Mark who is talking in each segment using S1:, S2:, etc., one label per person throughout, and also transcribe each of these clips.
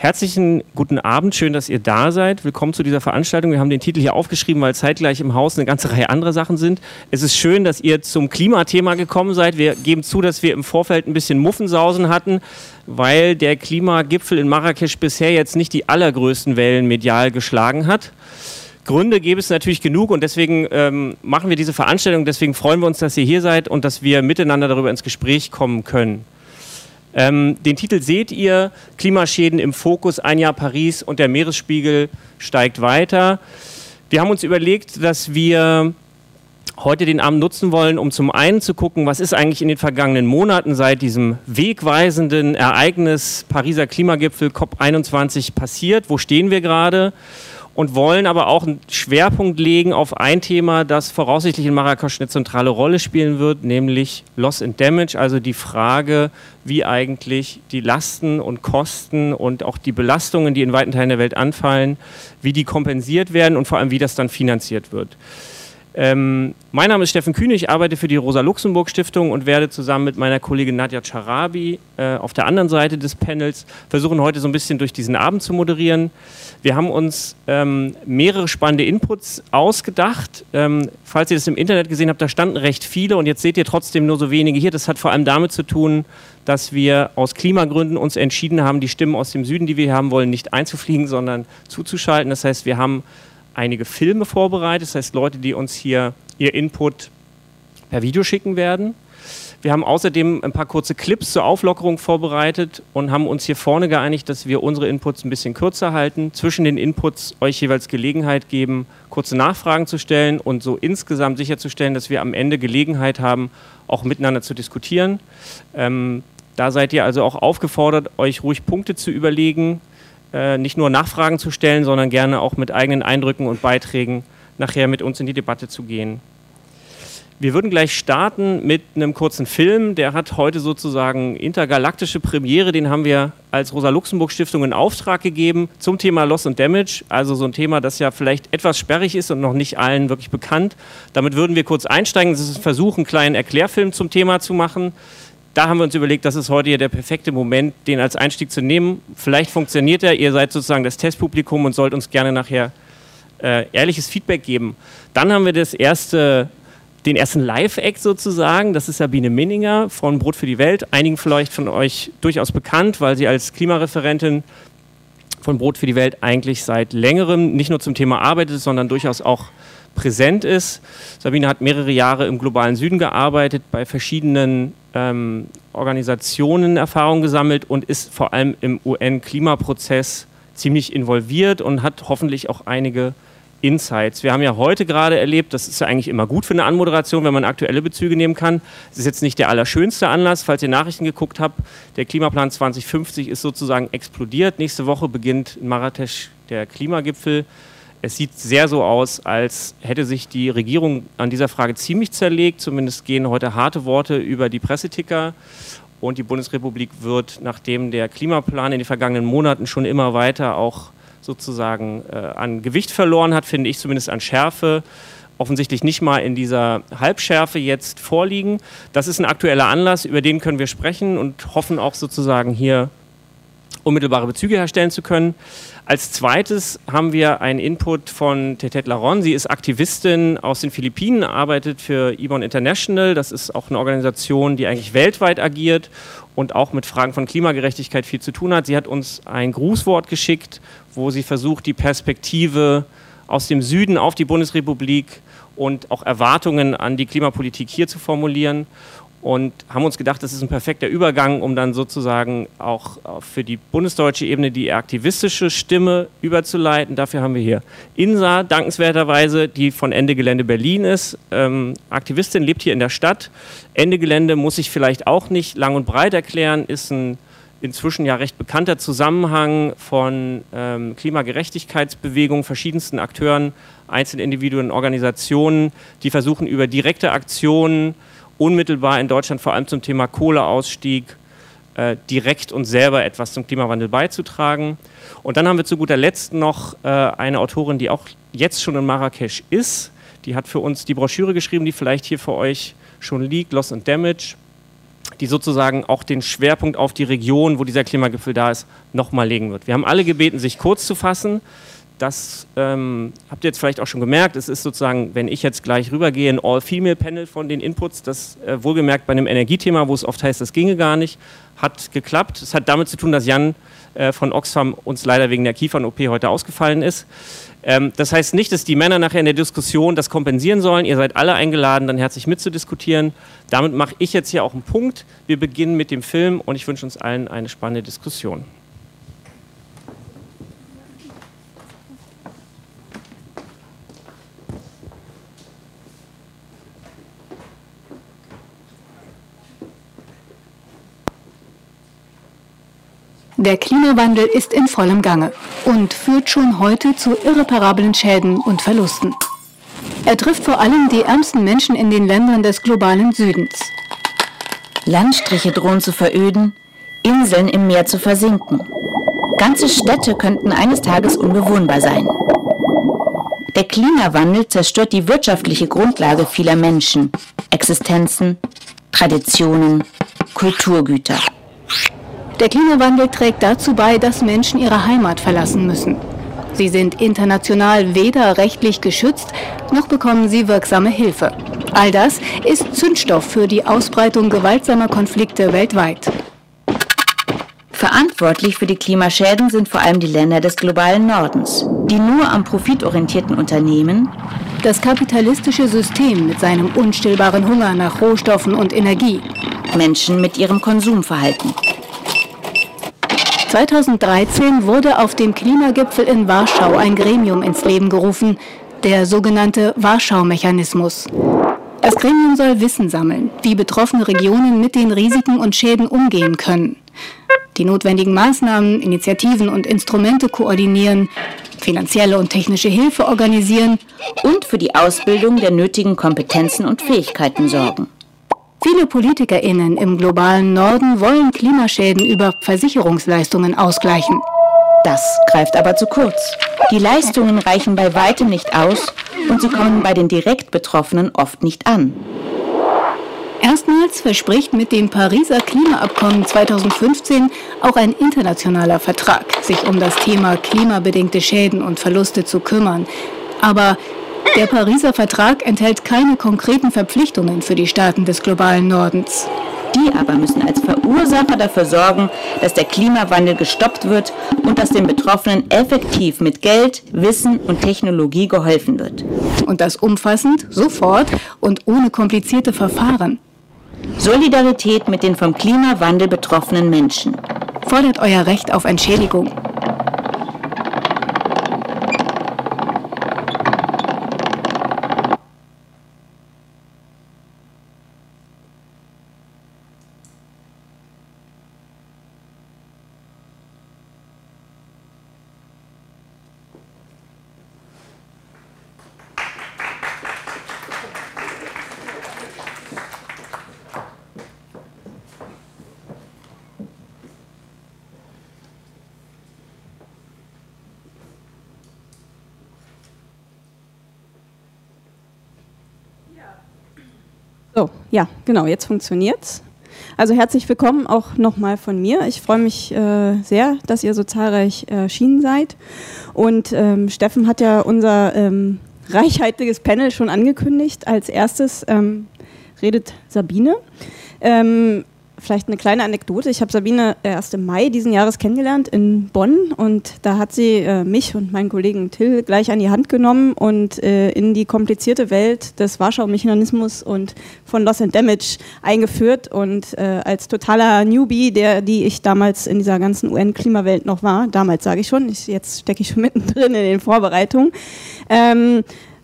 S1: Herzlichen guten Abend, schön, dass ihr da seid. Willkommen zu dieser Veranstaltung. Wir haben den Titel hier aufgeschrieben, weil zeitgleich im Haus eine ganze Reihe anderer Sachen sind. Es ist schön, dass ihr zum Klimathema gekommen seid. Wir geben zu, dass wir im Vorfeld ein bisschen Muffensausen hatten, weil der Klimagipfel in Marrakesch bisher jetzt nicht die allergrößten Wellen medial geschlagen hat. Gründe gäbe es natürlich genug und deswegen ähm, machen wir diese Veranstaltung. Deswegen freuen wir uns, dass ihr hier seid und dass wir miteinander darüber ins Gespräch kommen können. Ähm, den Titel seht ihr, Klimaschäden im Fokus, ein Jahr Paris und der Meeresspiegel steigt weiter. Wir haben uns überlegt, dass wir heute den Abend nutzen wollen, um zum einen zu gucken, was ist eigentlich in den vergangenen Monaten seit diesem wegweisenden Ereignis Pariser Klimagipfel COP21 passiert, wo stehen wir gerade und wollen aber auch einen Schwerpunkt legen auf ein Thema, das voraussichtlich in Marrakesch eine zentrale Rolle spielen wird, nämlich Loss and Damage, also die Frage, wie eigentlich die Lasten und Kosten und auch die Belastungen, die in weiten Teilen der Welt anfallen, wie die kompensiert werden und vor allem, wie das dann finanziert wird. Ähm, mein Name ist Steffen Kühne, ich arbeite für die Rosa-Luxemburg-Stiftung und werde zusammen mit meiner Kollegin Nadja Charabi äh, auf der anderen Seite des Panels versuchen, heute so ein bisschen durch diesen Abend zu moderieren. Wir haben uns ähm, mehrere spannende Inputs ausgedacht. Ähm, falls ihr das im Internet gesehen habt, da standen recht viele und jetzt seht ihr trotzdem nur so wenige hier. Das hat vor allem damit zu tun, dass wir aus Klimagründen uns entschieden haben, die Stimmen aus dem Süden, die wir hier haben wollen, nicht einzufliegen, sondern zuzuschalten. Das heißt, wir haben einige Filme vorbereitet, das heißt Leute, die uns hier ihr Input per Video schicken werden. Wir haben außerdem ein paar kurze Clips zur Auflockerung vorbereitet und haben uns hier vorne geeinigt, dass wir unsere Inputs ein bisschen kürzer halten, zwischen den Inputs euch jeweils Gelegenheit geben, kurze Nachfragen zu stellen und so insgesamt sicherzustellen, dass wir am Ende Gelegenheit haben, auch miteinander zu diskutieren. Ähm, da seid ihr also auch aufgefordert, euch ruhig Punkte zu überlegen, äh, nicht nur Nachfragen zu stellen, sondern gerne auch mit eigenen Eindrücken und Beiträgen nachher mit uns in die Debatte zu gehen. Wir würden gleich starten mit einem kurzen Film. Der hat heute sozusagen intergalaktische Premiere. Den haben wir als Rosa-Luxemburg-Stiftung in Auftrag gegeben zum Thema Loss and Damage. Also so ein Thema, das ja vielleicht etwas sperrig ist und noch nicht allen wirklich bekannt. Damit würden wir kurz einsteigen. Das ist ein Versuch, einen kleinen Erklärfilm zum Thema zu machen da haben wir uns überlegt, das ist heute hier der perfekte Moment, den als Einstieg zu nehmen. Vielleicht funktioniert er, ihr seid sozusagen das Testpublikum und sollt uns gerne nachher äh, ehrliches Feedback geben. Dann haben wir das erste, den ersten Live-Act sozusagen, das ist Sabine Minninger von Brot für die Welt. Einigen vielleicht von euch durchaus bekannt, weil sie als Klimareferentin von Brot für die Welt eigentlich seit längerem nicht nur zum Thema arbeitet, sondern durchaus auch präsent ist. Sabine hat mehrere Jahre im globalen Süden gearbeitet, bei verschiedenen ähm, Organisationen Erfahrung gesammelt und ist vor allem im UN-Klimaprozess ziemlich involviert und hat hoffentlich auch einige Insights. Wir haben ja heute gerade erlebt, das ist ja eigentlich immer gut für eine Anmoderation, wenn man aktuelle Bezüge nehmen kann. Es ist jetzt nicht der allerschönste Anlass, falls ihr Nachrichten geguckt habt. Der Klimaplan 2050 ist sozusagen explodiert. Nächste Woche beginnt in Marrakesch der Klimagipfel es sieht sehr so aus, als hätte sich die Regierung an dieser Frage ziemlich zerlegt. Zumindest gehen heute harte Worte über die Presseticker. Und die Bundesrepublik wird, nachdem der Klimaplan in den vergangenen Monaten schon immer weiter auch sozusagen äh, an Gewicht verloren hat, finde ich zumindest an Schärfe, offensichtlich nicht mal in dieser Halbschärfe jetzt vorliegen. Das ist ein aktueller Anlass, über den können wir sprechen und hoffen auch sozusagen hier unmittelbare Bezüge herstellen zu können. Als zweites haben wir einen Input von Tetet Laron. Sie ist Aktivistin aus den Philippinen, arbeitet für Ibon International. Das ist auch eine Organisation, die eigentlich weltweit agiert und auch mit Fragen von Klimagerechtigkeit viel zu tun hat. Sie hat uns ein Grußwort geschickt, wo sie versucht, die Perspektive aus dem Süden auf die Bundesrepublik und auch Erwartungen an die Klimapolitik hier zu formulieren und haben uns gedacht, das ist ein perfekter Übergang, um dann sozusagen auch für die bundesdeutsche Ebene die aktivistische Stimme überzuleiten. Dafür haben wir hier Insa, dankenswerterweise, die von Ende Gelände Berlin ist. Ähm, Aktivistin, lebt hier in der Stadt. Ende Gelände muss ich vielleicht auch nicht lang und breit erklären, ist ein inzwischen ja recht bekannter Zusammenhang von ähm, Klimagerechtigkeitsbewegungen, verschiedensten Akteuren, Einzelindividuen, Organisationen, die versuchen über direkte Aktionen unmittelbar in Deutschland vor allem zum Thema Kohleausstieg äh, direkt und selber etwas zum Klimawandel beizutragen. Und dann haben wir zu guter Letzt noch äh, eine Autorin, die auch jetzt schon in Marrakesch ist. Die hat für uns die Broschüre geschrieben, die vielleicht hier für euch schon liegt, Loss and Damage. die sozusagen auch den Schwerpunkt auf die Region, wo dieser Klimagipfel da ist, nochmal legen wird. Wir haben alle gebeten, sich kurz zu fassen. Das ähm, habt ihr jetzt vielleicht auch schon gemerkt. Es ist sozusagen, wenn ich jetzt gleich rübergehe, ein All-Female-Panel von den Inputs. Das äh, wohlgemerkt bei einem Energiethema, wo es oft heißt, das ginge gar nicht, hat geklappt. Es hat damit zu tun, dass Jan äh, von Oxfam uns leider wegen der Kiefern-OP heute ausgefallen ist. Ähm, das heißt nicht, dass die Männer nachher in der Diskussion das kompensieren sollen. Ihr seid alle eingeladen, dann herzlich mitzudiskutieren. Damit mache ich jetzt hier auch einen Punkt. Wir beginnen mit dem Film und ich wünsche uns allen eine spannende Diskussion.
S2: Der Klimawandel ist in vollem Gange und führt schon heute zu irreparablen Schäden und Verlusten. Er trifft vor allem die ärmsten Menschen in den Ländern des globalen Südens.
S3: Landstriche drohen zu veröden, Inseln im Meer zu versinken. Ganze Städte könnten eines Tages unbewohnbar sein. Der Klimawandel zerstört die wirtschaftliche Grundlage vieler Menschen, Existenzen, Traditionen, Kulturgüter.
S2: Der Klimawandel trägt dazu bei, dass Menschen ihre Heimat verlassen müssen. Sie sind international weder rechtlich geschützt, noch bekommen sie wirksame Hilfe. All das ist Zündstoff für die Ausbreitung gewaltsamer Konflikte weltweit.
S3: Verantwortlich für die Klimaschäden sind vor allem die Länder des globalen Nordens, die nur am profitorientierten Unternehmen,
S2: das kapitalistische System mit seinem unstillbaren Hunger nach Rohstoffen und Energie,
S3: Menschen mit ihrem Konsumverhalten.
S2: 2013 wurde auf dem Klimagipfel in Warschau ein Gremium ins Leben gerufen, der sogenannte Warschau-Mechanismus. Das Gremium soll Wissen sammeln, wie betroffene Regionen mit den Risiken und Schäden umgehen können, die notwendigen Maßnahmen, Initiativen und Instrumente koordinieren, finanzielle und technische Hilfe organisieren
S3: und für die Ausbildung der nötigen Kompetenzen und Fähigkeiten sorgen.
S2: Viele PolitikerInnen im globalen Norden wollen Klimaschäden über Versicherungsleistungen ausgleichen.
S3: Das greift aber zu kurz. Die Leistungen reichen bei weitem nicht aus und sie kommen bei den direkt Betroffenen oft nicht an.
S2: Erstmals verspricht mit dem Pariser Klimaabkommen 2015 auch ein internationaler Vertrag, sich um das Thema klimabedingte Schäden und Verluste zu kümmern. Aber der Pariser Vertrag enthält keine konkreten Verpflichtungen für die Staaten des globalen Nordens.
S3: Die aber müssen als Verursacher dafür sorgen, dass der Klimawandel gestoppt wird und dass den Betroffenen effektiv mit Geld, Wissen und Technologie geholfen wird.
S2: Und das umfassend, sofort und ohne komplizierte Verfahren.
S3: Solidarität mit den vom Klimawandel betroffenen Menschen.
S2: Fordert euer Recht auf Entschädigung.
S4: So, ja, genau, jetzt funktioniert's. Also herzlich willkommen auch nochmal von mir. Ich freue mich äh, sehr, dass ihr so zahlreich erschienen seid. Und ähm, Steffen hat ja unser ähm, reichhaltiges Panel schon angekündigt. Als erstes ähm, redet Sabine. Vielleicht eine kleine Anekdote. Ich habe Sabine erst im Mai diesen Jahres kennengelernt in Bonn und da hat sie äh, mich und meinen Kollegen Till gleich an die Hand genommen und äh, in die komplizierte Welt des Warschau-Mechanismus und von Loss and Damage eingeführt und äh, als totaler Newbie, der, die ich damals in dieser ganzen UN-Klimawelt noch war, damals sage ich schon, ich, jetzt stecke ich schon mittendrin in den Vorbereitungen, ähm,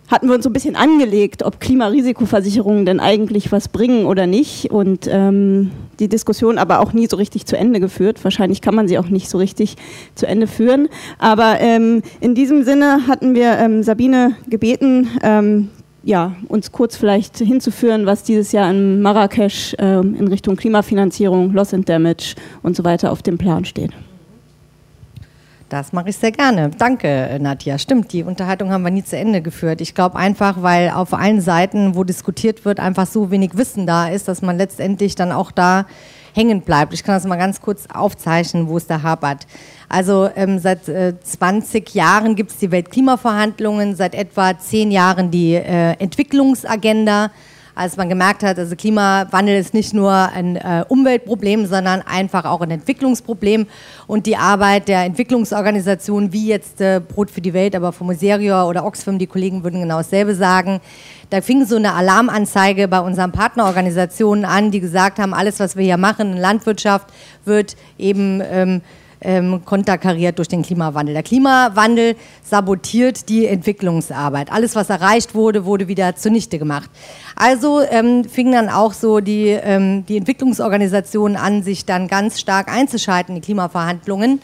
S4: hatten wir uns so ein bisschen angelegt, ob Klimarisikoversicherungen denn eigentlich was bringen oder nicht. Und ähm, die Diskussion aber auch nie so richtig zu Ende geführt. Wahrscheinlich kann man sie auch nicht so richtig zu Ende führen. Aber ähm, in diesem Sinne hatten wir ähm, Sabine gebeten, ähm, ja, uns kurz vielleicht hinzuführen, was dieses Jahr in Marrakesch ähm, in Richtung Klimafinanzierung, Loss and Damage und so weiter auf dem Plan steht.
S5: Das mache ich sehr gerne. Danke, Nadja. Stimmt, die Unterhaltung haben wir nie zu Ende geführt. Ich glaube einfach, weil auf allen Seiten, wo diskutiert wird, einfach so wenig Wissen da ist, dass man letztendlich dann auch da hängen bleibt. Ich kann das mal ganz kurz aufzeichnen, wo es da hapert. Also ähm, seit äh, 20 Jahren gibt es die Weltklimaverhandlungen, seit etwa 10 Jahren die äh, Entwicklungsagenda als man gemerkt hat, also Klimawandel ist nicht nur ein äh, Umweltproblem, sondern einfach auch ein Entwicklungsproblem. Und die Arbeit der Entwicklungsorganisationen, wie jetzt äh, Brot für die Welt, aber von Moserior oder Oxfam, die Kollegen würden genau dasselbe sagen, da fing so eine Alarmanzeige bei unseren Partnerorganisationen an, die gesagt haben, alles, was wir hier machen in Landwirtschaft, wird eben... Ähm, ähm, konterkariert durch den Klimawandel. Der Klimawandel sabotiert die Entwicklungsarbeit. Alles, was erreicht wurde, wurde wieder zunichte gemacht. Also ähm, fingen dann auch so die, ähm, die Entwicklungsorganisationen an, sich dann ganz stark einzuschalten in die Klimaverhandlungen.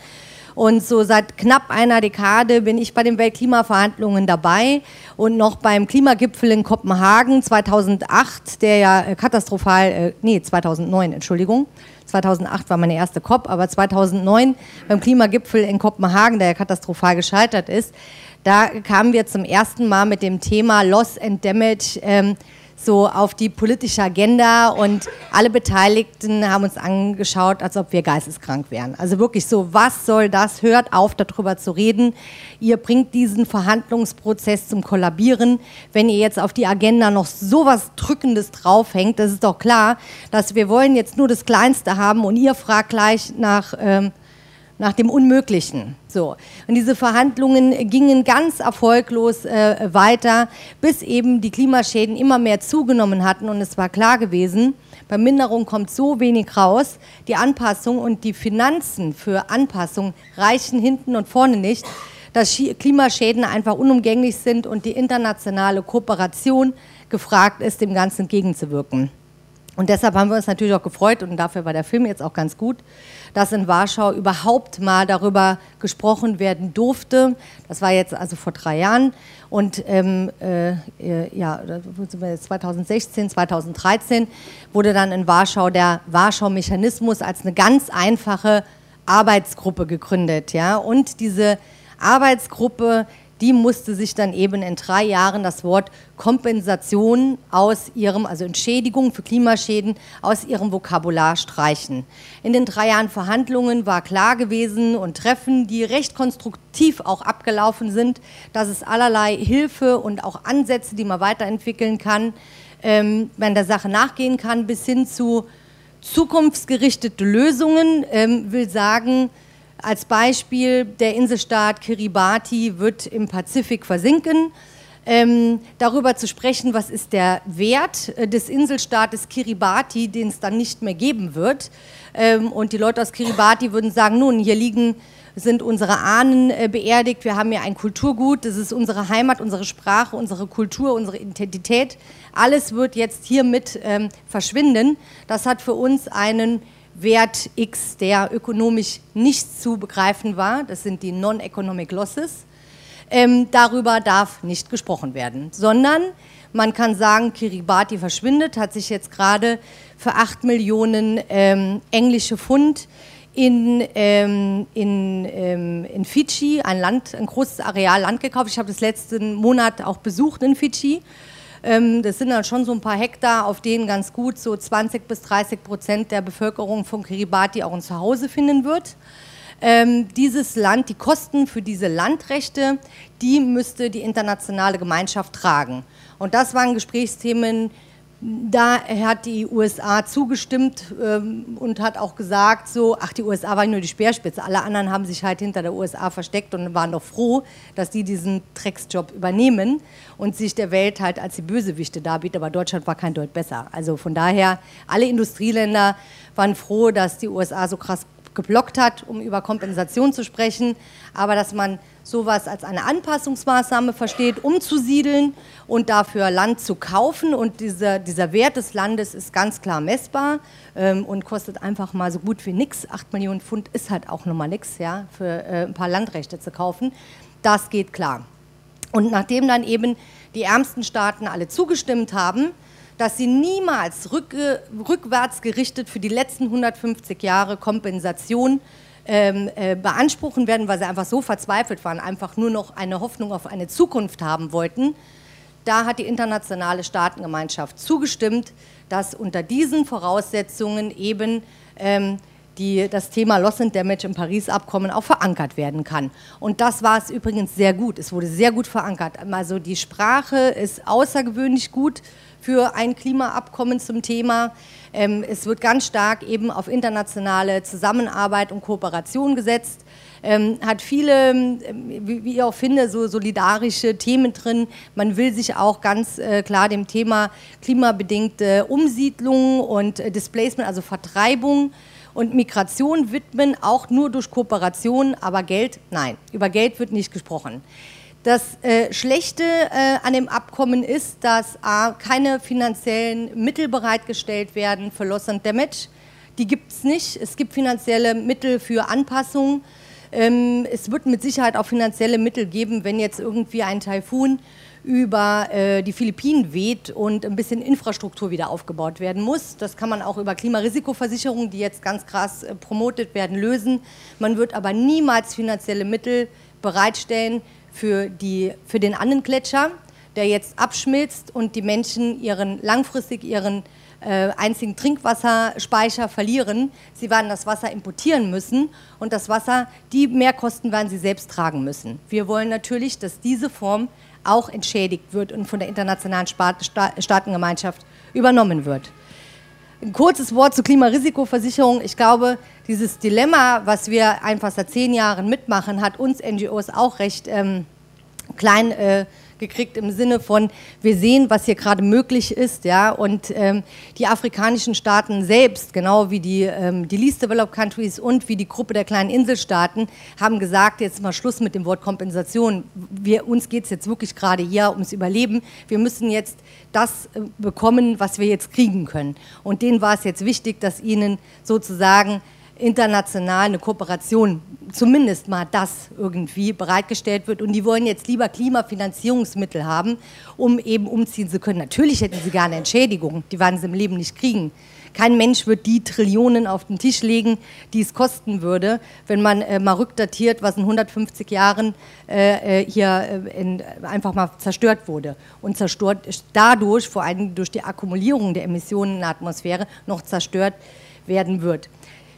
S5: Und so seit knapp einer Dekade bin ich bei den Weltklimaverhandlungen dabei und noch beim Klimagipfel in Kopenhagen 2008, der ja äh, katastrophal, äh, nee, 2009, Entschuldigung, 2008 war meine erste COP, aber 2009 beim Klimagipfel in Kopenhagen, der ja katastrophal gescheitert ist, da kamen wir zum ersten Mal mit dem Thema Loss and Damage ähm, so auf die politische Agenda und alle Beteiligten haben uns angeschaut, als ob wir geisteskrank wären. Also wirklich so, was soll das? Hört auf, darüber zu reden. Ihr bringt diesen Verhandlungsprozess zum Kollabieren. Wenn ihr jetzt auf die Agenda noch so was Drückendes draufhängt, das ist doch klar, dass wir wollen jetzt nur das Kleinste haben und ihr fragt gleich nach ähm, nach dem Unmöglichen. So. Und diese Verhandlungen gingen ganz erfolglos äh, weiter, bis eben die Klimaschäden immer mehr zugenommen hatten und es war klar gewesen, bei Minderung kommt so wenig raus, die Anpassung und die Finanzen für Anpassung reichen hinten und vorne nicht, dass Klimaschäden einfach unumgänglich sind und die internationale Kooperation gefragt ist, dem Ganzen entgegenzuwirken. Und deshalb haben wir uns natürlich auch gefreut, und dafür war der Film jetzt auch ganz gut, dass in Warschau überhaupt mal darüber gesprochen werden durfte. Das war jetzt also vor drei Jahren. Und ähm, äh, ja, 2016, 2013 wurde dann in Warschau der Warschau-Mechanismus als eine ganz einfache Arbeitsgruppe gegründet. Ja? Und diese Arbeitsgruppe die musste sich dann eben in drei Jahren das Wort Kompensation aus ihrem, also Entschädigung für Klimaschäden, aus ihrem Vokabular streichen. In den drei Jahren Verhandlungen war klar gewesen und Treffen, die recht konstruktiv auch abgelaufen sind, dass es allerlei Hilfe und auch Ansätze, die man weiterentwickeln kann, ähm, man der Sache nachgehen kann, bis hin zu zukunftsgerichtete Lösungen, ähm, will sagen, als Beispiel, der Inselstaat Kiribati wird im Pazifik versinken. Ähm, darüber zu sprechen, was ist der Wert äh, des Inselstaates Kiribati, den es dann nicht mehr geben wird. Ähm, und die Leute aus Kiribati würden sagen, nun, hier liegen, sind unsere Ahnen äh, beerdigt, wir haben hier ein Kulturgut, das ist unsere Heimat, unsere Sprache, unsere Kultur, unsere Identität. Alles wird jetzt hiermit ähm, verschwinden. Das hat für uns einen Wert X, der ökonomisch nicht zu begreifen war, das sind die Non-Economic Losses, ähm, darüber darf nicht gesprochen werden, sondern man kann sagen, Kiribati verschwindet, hat sich jetzt gerade für 8 Millionen ähm, englische Pfund in, ähm, in, ähm, in Fidschi, ein Land, ein großes Areal Land gekauft. Ich habe das letzten Monat auch besucht in Fidschi das sind dann schon so ein paar Hektar, auf denen ganz gut so 20 bis 30 Prozent der Bevölkerung von Kiribati auch ein Zuhause finden wird. Ähm, dieses Land, die Kosten für diese Landrechte, die müsste die internationale Gemeinschaft tragen. Und das waren Gesprächsthemen, da hat die USA zugestimmt ähm, und hat auch gesagt, so, ach, die USA waren nur die Speerspitze. Alle anderen haben sich halt hinter der USA versteckt und waren doch froh, dass die diesen Drecksjob übernehmen und sich der Welt halt als die Bösewichte darbieten. Aber Deutschland war kein Deut besser. Also von daher, alle Industrieländer waren froh, dass die USA so krass geblockt hat, um über Kompensation zu sprechen, aber dass man sowas als eine Anpassungsmaßnahme versteht, umzusiedeln und dafür Land zu kaufen. Und dieser, dieser Wert des Landes ist ganz klar messbar ähm, und kostet einfach mal so gut wie nichts. Acht Millionen Pfund ist halt auch nochmal nichts, ja, für äh, ein paar Landrechte zu kaufen. Das geht klar. Und nachdem dann eben die ärmsten Staaten alle zugestimmt haben, dass sie niemals rück, rückwärts gerichtet für die letzten 150 Jahre Kompensation ähm, äh, beanspruchen werden, weil sie einfach so verzweifelt waren, einfach nur noch eine Hoffnung auf eine Zukunft haben wollten. Da hat die internationale Staatengemeinschaft zugestimmt, dass unter diesen Voraussetzungen eben ähm, die, das Thema Loss and Damage im Paris-Abkommen auch verankert werden kann. Und das war es übrigens sehr gut. Es wurde sehr gut verankert. Also die Sprache ist außergewöhnlich gut für ein Klimaabkommen zum Thema. Ähm, es wird ganz stark eben auf internationale Zusammenarbeit und Kooperation gesetzt. Ähm, hat viele, ähm, wie, wie, ich auch finde, so solidarische Themen drin. Man will sich auch ganz äh, klar dem Thema klimabedingte Umsiedlung und äh, Displacement, also Vertreibung und Migration widmen, auch nur durch Kooperation, aber Geld, nein, über Geld wird nicht gesprochen. Das äh, Schlechte äh, an dem Abkommen ist, dass A, keine finanziellen Mittel bereitgestellt werden für Loss and Damage. Die gibt es nicht. Es gibt finanzielle Mittel für Anpassung. Ähm, es wird mit Sicherheit auch finanzielle Mittel geben, wenn jetzt irgendwie ein Taifun über äh, die Philippinen weht und ein bisschen Infrastruktur wieder aufgebaut werden muss. Das kann man auch über Klimarisikoversicherungen, die jetzt ganz krass äh, promotet werden, lösen. Man wird aber niemals finanzielle Mittel bereitstellen, für, die, für den Annengletscher, der jetzt abschmilzt und die Menschen ihren, langfristig ihren äh, einzigen Trinkwasserspeicher verlieren. Sie werden das Wasser importieren müssen und das Wasser, die Mehrkosten werden sie selbst tragen müssen. Wir wollen natürlich, dass diese Form auch entschädigt wird und von der internationalen Staatengemeinschaft übernommen wird. Ein kurzes Wort zur Klimarisikoversicherung. Ich glaube, dieses Dilemma, was wir einfach seit zehn Jahren mitmachen, hat uns NGOs auch recht ähm, klein äh, gekriegt im Sinne von, wir sehen, was hier gerade möglich ist, ja, und ähm, die afrikanischen Staaten selbst, genau wie die, ähm, die Least Developed Countries und wie die Gruppe der kleinen Inselstaaten, haben gesagt, jetzt mal Schluss mit dem Wort Kompensation. Wir, uns geht es jetzt wirklich gerade hier ums Überleben. Wir müssen jetzt das äh, bekommen, was wir jetzt kriegen können. Und denen war es jetzt wichtig, dass ihnen sozusagen international eine Kooperation, zumindest mal das irgendwie bereitgestellt wird. Und die wollen jetzt lieber Klimafinanzierungsmittel haben, um eben umziehen zu können. Natürlich hätten sie gerne Entschädigung, die werden sie im Leben nicht kriegen. Kein Mensch wird die Trillionen auf den Tisch legen, die es kosten würde, wenn man äh, mal rückdatiert, was in 150 Jahren äh, äh, hier äh, in, einfach mal zerstört wurde. Und zerstört dadurch, vor allem durch die Akkumulierung der Emissionen in der Atmosphäre, noch zerstört werden wird.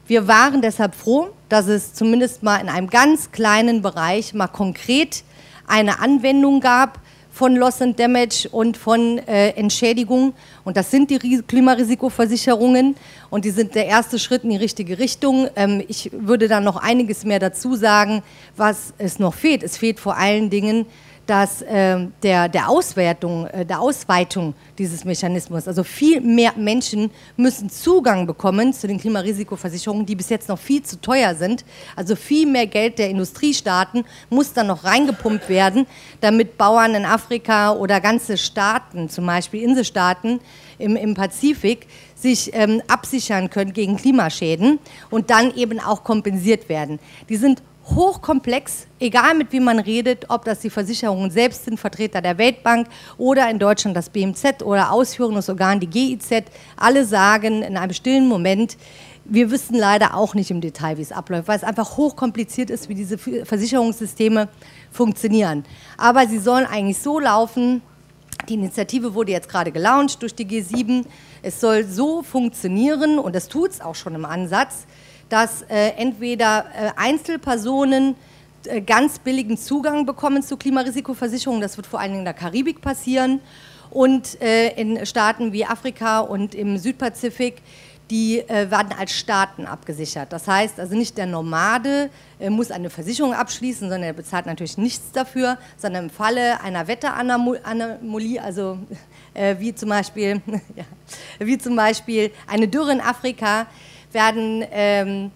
S5: Wir waren deshalb froh, dass es zumindest mal in einem ganz kleinen Bereich mal konkret eine Anwendung gab von Loss and Damage und von äh, Entschädigung. Und das sind die Klimarisikoversicherungen und die sind der erste Schritt in die richtige Richtung. Ähm, ich würde da noch einiges mehr dazu sagen, was es noch fehlt. Es fehlt vor allen Dingen dass äh, der, der Auswertung, äh, der Ausweitung dieses Mechanismus, also viel mehr Menschen müssen Zugang bekommen zu den Klimarisikoversicherungen, die bis jetzt noch viel zu teuer sind. Also viel mehr Geld der Industriestaaten muss dann noch reingepumpt werden, damit Bauern in Afrika oder ganze Staaten, zum Beispiel Inselstaaten im, im Pazifik, sich ähm, absichern können gegen Klimaschäden und dann eben auch kompensiert werden. Die sind hochkomplex, egal mit wem man redet, ob das die Versicherungen selbst sind, Vertreter der Weltbank oder in Deutschland das BMZ oder ausführendes Organ, die GIZ, alle sagen in einem stillen Moment, wir wissen leider auch nicht im Detail, wie es abläuft, weil es einfach hochkompliziert ist, wie diese Versicherungssysteme funktionieren. Aber sie sollen eigentlich so laufen, die Initiative wurde jetzt gerade gelauncht durch die G7, es soll so funktionieren und das tut es auch schon im Ansatz, dass äh, entweder äh, Einzelpersonen äh, ganz billigen Zugang bekommen zu Klimarisikoversicherungen, das wird vor allen Dingen in der Karibik passieren, und äh, in Staaten wie Afrika und im Südpazifik, die äh, werden als Staaten abgesichert. Das heißt also nicht der Nomade äh, muss eine Versicherung abschließen, sondern er bezahlt natürlich nichts dafür, sondern im Falle einer Wetteranomalie, also wie zum Beispiel, ja, wie zum Beispiel eine Dürre in Afrika, werden ähm,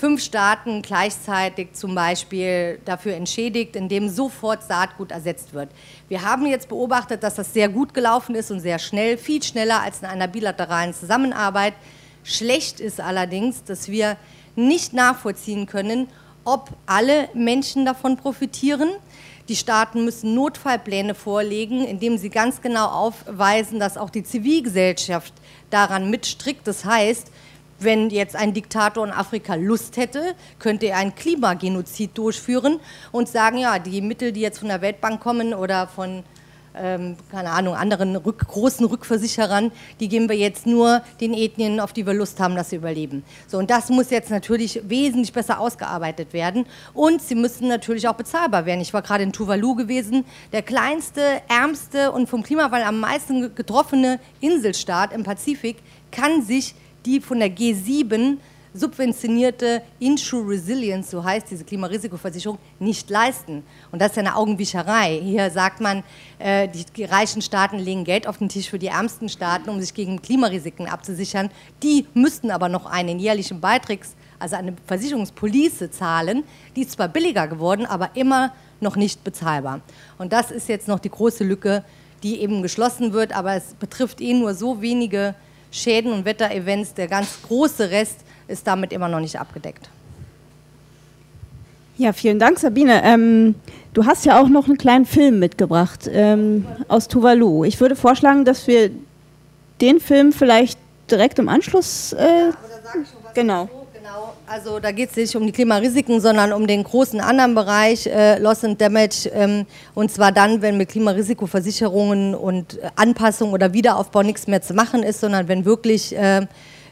S5: fünf Staaten gleichzeitig zum Beispiel dafür entschädigt, indem sofort Saatgut ersetzt wird. Wir haben jetzt beobachtet, dass das sehr gut gelaufen ist und sehr schnell, viel schneller als in einer bilateralen Zusammenarbeit. Schlecht ist allerdings, dass wir nicht nachvollziehen können, ob alle Menschen davon profitieren. Die Staaten müssen Notfallpläne vorlegen, indem sie ganz genau aufweisen, dass auch die Zivilgesellschaft daran mitstrickt. Das heißt, wenn jetzt ein Diktator in Afrika Lust hätte, könnte er einen Klimagenozid durchführen und sagen, ja, die Mittel, die jetzt von der Weltbank kommen oder von ähm, keine Ahnung, anderen Rück, großen Rückversicherern, die geben wir jetzt nur den Ethnien, auf die wir Lust haben, dass sie überleben. So, und das muss jetzt natürlich wesentlich besser ausgearbeitet werden. Und sie müssen natürlich auch bezahlbar werden. Ich war gerade in Tuvalu gewesen, der kleinste, ärmste und vom Klimawandel am meisten getroffene Inselstaat im Pazifik kann sich die von der G7 subventionierte Insure Resilience, so heißt diese Klimarisikoversicherung, nicht leisten. Und das ist eine Augenwischerei. Hier sagt man, äh, die reichen Staaten legen Geld auf den Tisch für die ärmsten Staaten, um sich gegen Klimarisiken abzusichern. Die müssten aber noch einen jährlichen Beitrag, also eine Versicherungspolice zahlen. Die ist zwar billiger geworden, aber immer noch nicht bezahlbar. Und das ist jetzt noch die große Lücke, die eben geschlossen wird, aber es betrifft eh nur so wenige Schäden und Wetterevents. Der ganz große Rest ist damit immer noch nicht abgedeckt.
S4: Ja, vielen Dank, Sabine. Ähm, du hast ja auch noch einen kleinen Film mitgebracht ähm, aus Tuvalu. Ich würde vorschlagen, dass wir den Film vielleicht direkt im Anschluss. Äh, ja, genau.
S5: Genau, also da geht es nicht um die Klimarisiken, sondern um den großen anderen Bereich, äh, Loss and Damage. Ähm, und zwar dann, wenn mit Klimarisikoversicherungen und äh, Anpassung oder Wiederaufbau nichts mehr zu machen ist, sondern wenn wirklich äh,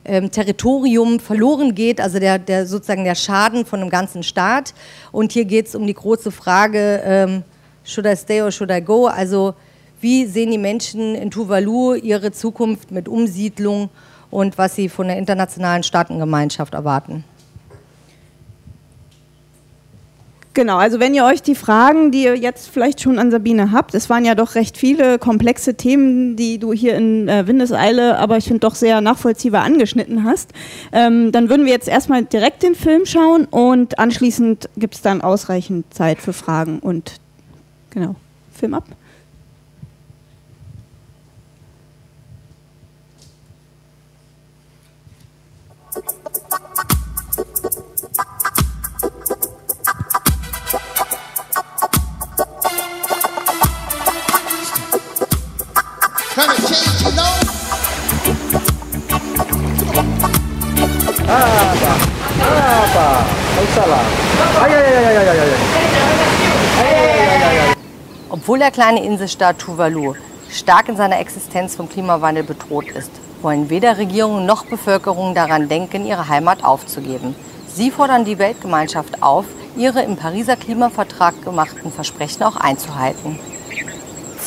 S5: ähm, Territorium verloren geht, also der, der, sozusagen der Schaden von einem ganzen Staat. Und hier geht es um die große Frage, ähm, should I stay or should I go? Also wie sehen die Menschen in Tuvalu ihre Zukunft mit Umsiedlung und was sie von der internationalen Staatengemeinschaft erwarten?
S4: Genau, also wenn ihr euch die Fragen, die ihr jetzt vielleicht schon an Sabine habt, es waren ja doch recht viele komplexe Themen, die du hier in äh, Windeseile, aber ich finde doch sehr nachvollziehbar angeschnitten hast, ähm, dann würden wir jetzt erstmal direkt den Film schauen und anschließend gibt es dann ausreichend Zeit für Fragen und genau, Film ab. Aba, aba, ay.
S5: Obwohl der kleine Inselstaat Tuvalu stark in seiner Existenz vom Klimawandel bedroht ist, wollen weder Regierung noch Bevölkerung daran denken, ihre Heimat aufzugeben. Sie fordern die Weltgemeinschaft auf, ihre im Pariser Klimavertrag gemachten Versprechen auch einzuhalten.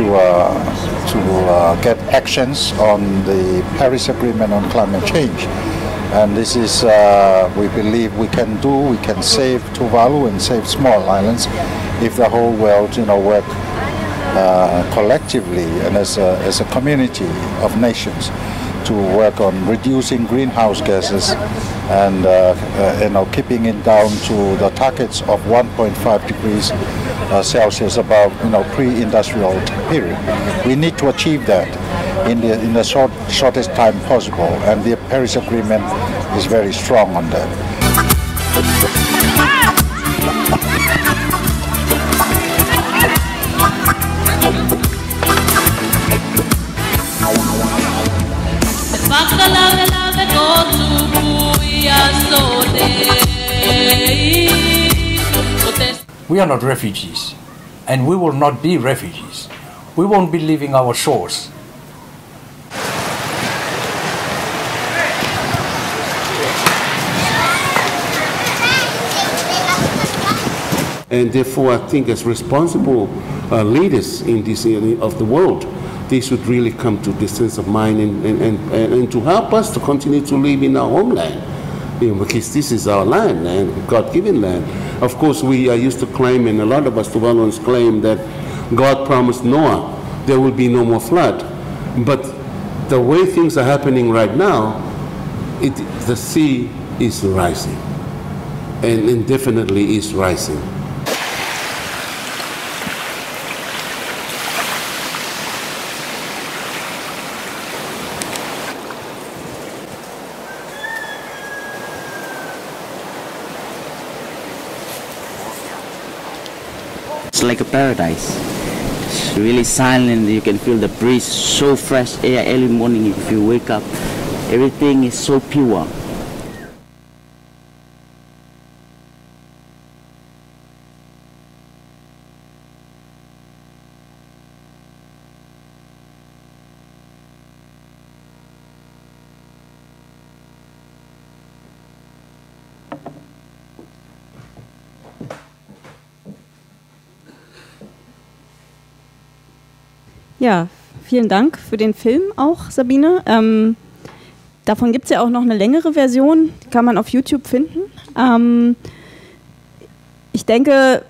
S5: to uh, to uh, get actions on the Paris Agreement on climate change. And this is, uh, we believe we can do, we can save Tuvalu and save small islands if the whole world, you know, work uh, collectively and as a, as a community of nations to work on reducing greenhouse gases and uh, uh, you know keeping it down to the targets of 1.5 degrees uh, Celsius above you know pre-industrial period. We need to achieve that in the in the short, shortest time possible, and the Paris Agreement is very strong on that.
S6: We are not refugees, and we will not be refugees. We won't be leaving our shores.
S7: And therefore, I think as responsible uh, leaders in this area of the world, they should really come to this sense of mind and, and, and, and to help us to continue to live in our homeland you know, because this is our land and God-given land. Of course, we are used to claim, and a lot of us Tuvaluans claim that God promised Noah there will be no more flood. But the way things are happening right now, it, the sea is rising, and indefinitely is rising.
S8: It's like a paradise. It's really silent. You can feel the breeze, so fresh air early morning if you wake up. Everything is so pure.
S4: Ja, vielen Dank für den Film auch, Sabine. Ähm, davon gibt es ja auch noch eine längere Version, die kann man auf YouTube finden. Ähm, ich denke,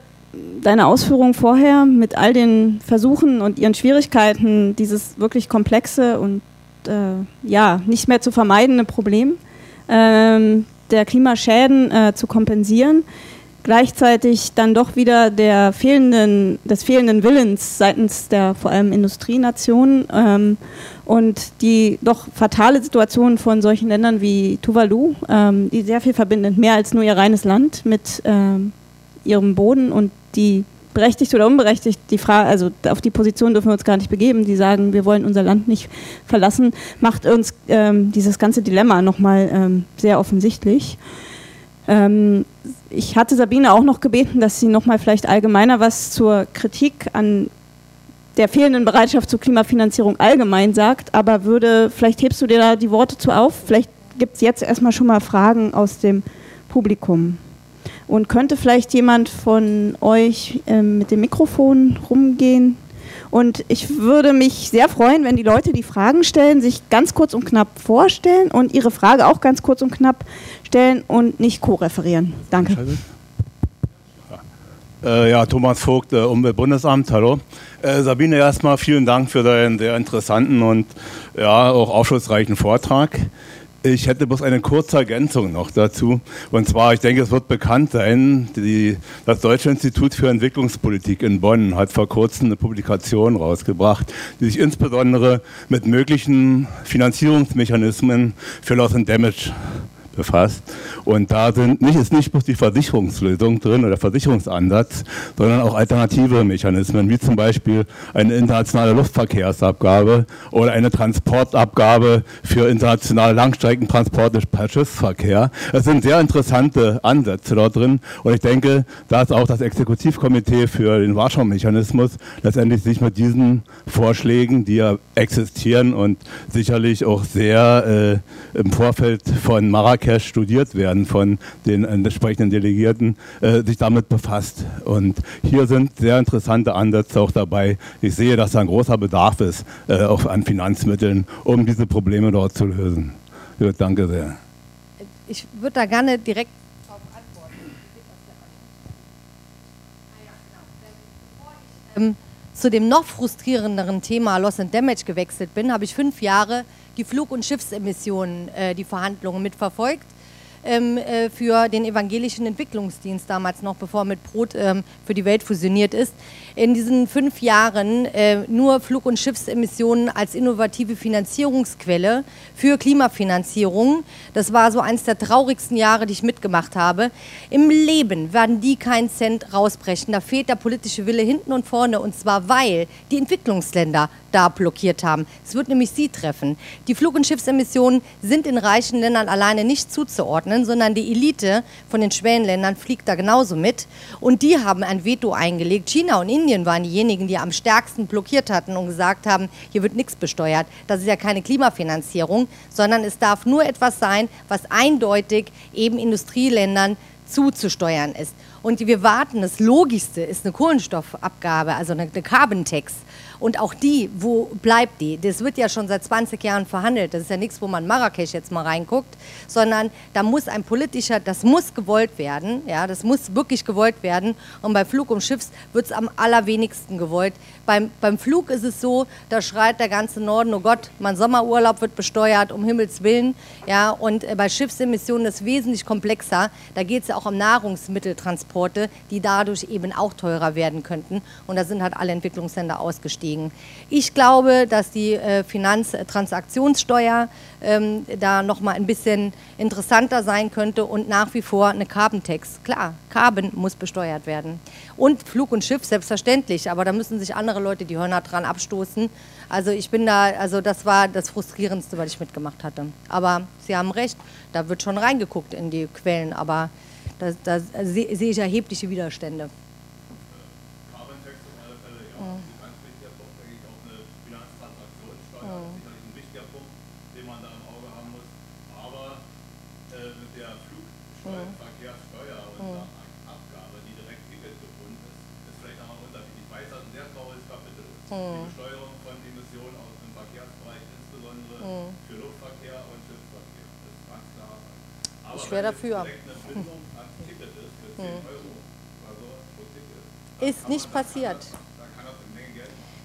S4: deine Ausführungen vorher mit all den Versuchen und ihren Schwierigkeiten, dieses wirklich komplexe und äh, ja, nicht mehr zu vermeidende Problem ähm, der Klimaschäden äh, zu kompensieren, gleichzeitig dann doch wieder der fehlenden, des fehlenden Willens seitens der vor allem Industrienationen ähm, und die doch fatale Situation von solchen Ländern wie Tuvalu, ähm, die sehr viel verbindet, mehr als nur ihr reines Land mit ähm, ihrem Boden und die berechtigt oder unberechtigt, die Frage, also auf die Position dürfen wir uns gar nicht begeben, die sagen, wir wollen unser Land nicht verlassen, macht uns ähm, dieses ganze Dilemma nochmal ähm, sehr offensichtlich. Ähm, ich hatte Sabine auch noch gebeten, dass sie nochmal vielleicht allgemeiner was zur Kritik an der fehlenden Bereitschaft zur Klimafinanzierung allgemein sagt, aber würde, vielleicht hebst du dir da die Worte zu auf, vielleicht gibt es jetzt erstmal schon mal Fragen aus dem Publikum. Und könnte vielleicht jemand von euch äh, mit dem Mikrofon rumgehen? Und ich würde mich sehr freuen, wenn die Leute, die Fragen stellen, sich ganz kurz und knapp vorstellen und ihre Frage auch ganz kurz und knapp stellen und nicht co-referieren. Danke.
S9: Äh, ja, Thomas Vogt, äh, Umweltbundesamt, hallo. Äh, Sabine, erstmal vielen Dank für deinen sehr interessanten und ja, auch aufschlussreichen Vortrag. Ich hätte bloß eine kurze Ergänzung noch dazu. Und zwar, ich denke, es wird bekannt sein, die, das Deutsche Institut für Entwicklungspolitik in Bonn hat vor kurzem eine Publikation rausgebracht, die sich insbesondere mit möglichen Finanzierungsmechanismen für Loss and Damage befasst. Und da sind nicht, ist nicht bloß die Versicherungslösung drin oder Versicherungsansatz, sondern auch alternative Mechanismen, wie zum Beispiel eine internationale Luftverkehrsabgabe oder eine Transportabgabe für internationale Langstreckentransporte per Schiffsverkehr. Es sind sehr interessante Ansätze dort drin und ich denke, dass auch das Exekutivkomitee für den Warschau-Mechanismus letztendlich sich mit diesen Vorschlägen, die ja existieren und sicherlich auch sehr äh, im Vorfeld von Marrakesch studiert werden von den entsprechenden Delegierten, äh, sich damit befasst. Und hier sind sehr interessante Ansätze auch dabei. Ich sehe, dass da ein großer Bedarf ist äh, auch an Finanzmitteln, um diese Probleme dort zu lösen. Ja, danke sehr.
S5: Ich würde da gerne direkt darauf antworten. Ähm, zu dem noch frustrierenderen Thema Loss and Damage gewechselt bin, habe ich fünf Jahre die Flug- und Schiffsemissionen, äh, die Verhandlungen mitverfolgt ähm, äh, für den evangelischen Entwicklungsdienst damals noch, bevor mit Brot ähm, für die Welt fusioniert ist. In diesen fünf Jahren äh, nur Flug- und Schiffsemissionen als innovative Finanzierungsquelle für Klimafinanzierung. Das war so eines der traurigsten Jahre, die ich mitgemacht habe. Im Leben werden die keinen Cent rausbrechen. Da fehlt der politische Wille hinten und vorne und zwar weil die Entwicklungsländer da blockiert haben. Es wird nämlich sie treffen. Die Flug- und Schiffsemissionen sind in reichen Ländern alleine nicht zuzuordnen, sondern die Elite von den Schwellenländern fliegt da genauso mit. Und die haben ein Veto eingelegt. China und Indien waren diejenigen, die am stärksten blockiert hatten und gesagt haben, hier wird nichts besteuert. Das ist ja keine Klimafinanzierung, sondern es darf nur etwas sein, was eindeutig eben Industrieländern zuzusteuern ist. Und wir warten, das Logischste ist eine Kohlenstoffabgabe, also eine Carbon Tax. Und auch die, wo bleibt die? Das wird ja schon seit 20 Jahren verhandelt. Das ist ja nichts, wo man Marrakesch jetzt mal reinguckt, sondern da muss ein politischer, das muss gewollt werden. Ja, das muss wirklich gewollt werden. Und bei Flug und Schiffs wird es am allerwenigsten gewollt. Beim, beim Flug ist es so, da schreit der ganze Norden, oh Gott, mein Sommerurlaub wird besteuert, um Himmels Willen. Ja, und äh, bei Schiffsemissionen ist es wesentlich komplexer. Da geht es ja auch um Nahrungsmitteltransporte, die dadurch eben auch teurer werden könnten. Und da sind halt alle Entwicklungsländer ausgestiegen. Fliegen. Ich glaube, dass die äh, Finanztransaktionssteuer ähm, da nochmal ein bisschen interessanter sein könnte und nach wie vor eine Carbon Tax. Klar, Carbon muss besteuert werden. Und Flug und Schiff selbstverständlich, aber da müssen sich andere Leute die Hörner dran abstoßen. Also ich bin da, also das war das Frustrierendste, was ich mitgemacht hatte. Aber Sie haben recht, da wird schon reingeguckt in die Quellen, aber da, da sehe seh ich erhebliche Widerstände.
S10: Die Besteuerung von Emissionen aus dem Verkehrsbereich, insbesondere mhm. für Luftverkehr und Schiffsverkehr. Das ist ganz klar.
S5: Aber ich wäre dafür. ist nicht passiert.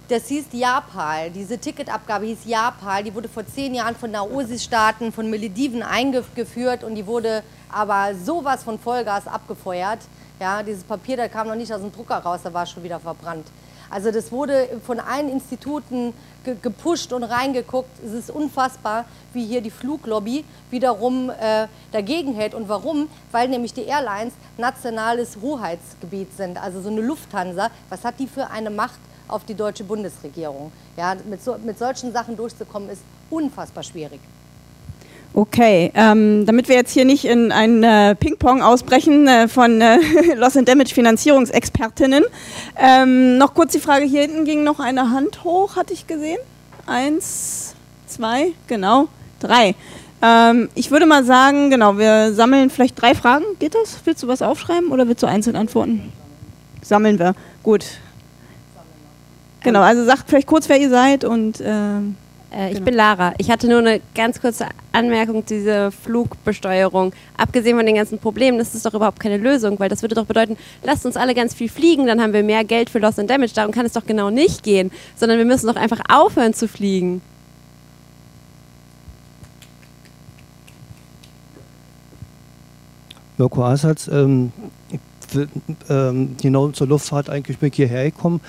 S5: Das hieß Japal. Diese Ticketabgabe hieß Japal. Die wurde vor zehn Jahren von Naosis-Staaten, von Malediven eingeführt und die wurde aber sowas von Vollgas abgefeuert. Ja, dieses Papier, da kam noch nicht aus dem Drucker raus, da war schon wieder verbrannt. Also das wurde von allen Instituten ge gepusht und reingeguckt. Es ist unfassbar, wie hier die Fluglobby wiederum äh, dagegen hält. Und warum? Weil nämlich die Airlines nationales Hoheitsgebiet sind. Also so eine Lufthansa, was hat die für eine Macht auf die deutsche Bundesregierung? Ja, mit, so, mit solchen Sachen durchzukommen, ist unfassbar schwierig.
S4: Okay, ähm, damit wir jetzt hier nicht in ein äh, Ping-Pong ausbrechen äh, von äh, Loss and Damage Finanzierungsexpertinnen, ähm, noch kurz die Frage, hier hinten ging noch eine Hand hoch, hatte ich gesehen. Eins, zwei, genau, drei. Ähm, ich würde mal sagen, genau, wir sammeln vielleicht drei Fragen. Geht das? Willst du was aufschreiben oder willst du einzeln antworten? Sammeln wir. Gut. Genau, also sagt vielleicht kurz, wer ihr seid und ähm,
S11: äh, ich genau. bin Lara. Ich hatte nur eine ganz kurze Anmerkung zu dieser Flugbesteuerung. Abgesehen von den ganzen Problemen, das ist doch überhaupt keine Lösung, weil das würde doch bedeuten, lasst uns alle ganz viel fliegen, dann haben wir mehr Geld für Loss and Damage. Darum kann es doch genau nicht gehen, sondern wir müssen doch einfach aufhören zu fliegen.
S12: Mirko Asatz, ähm, ähm, genau zur Luftfahrt eigentlich bin ich hierher gekommen,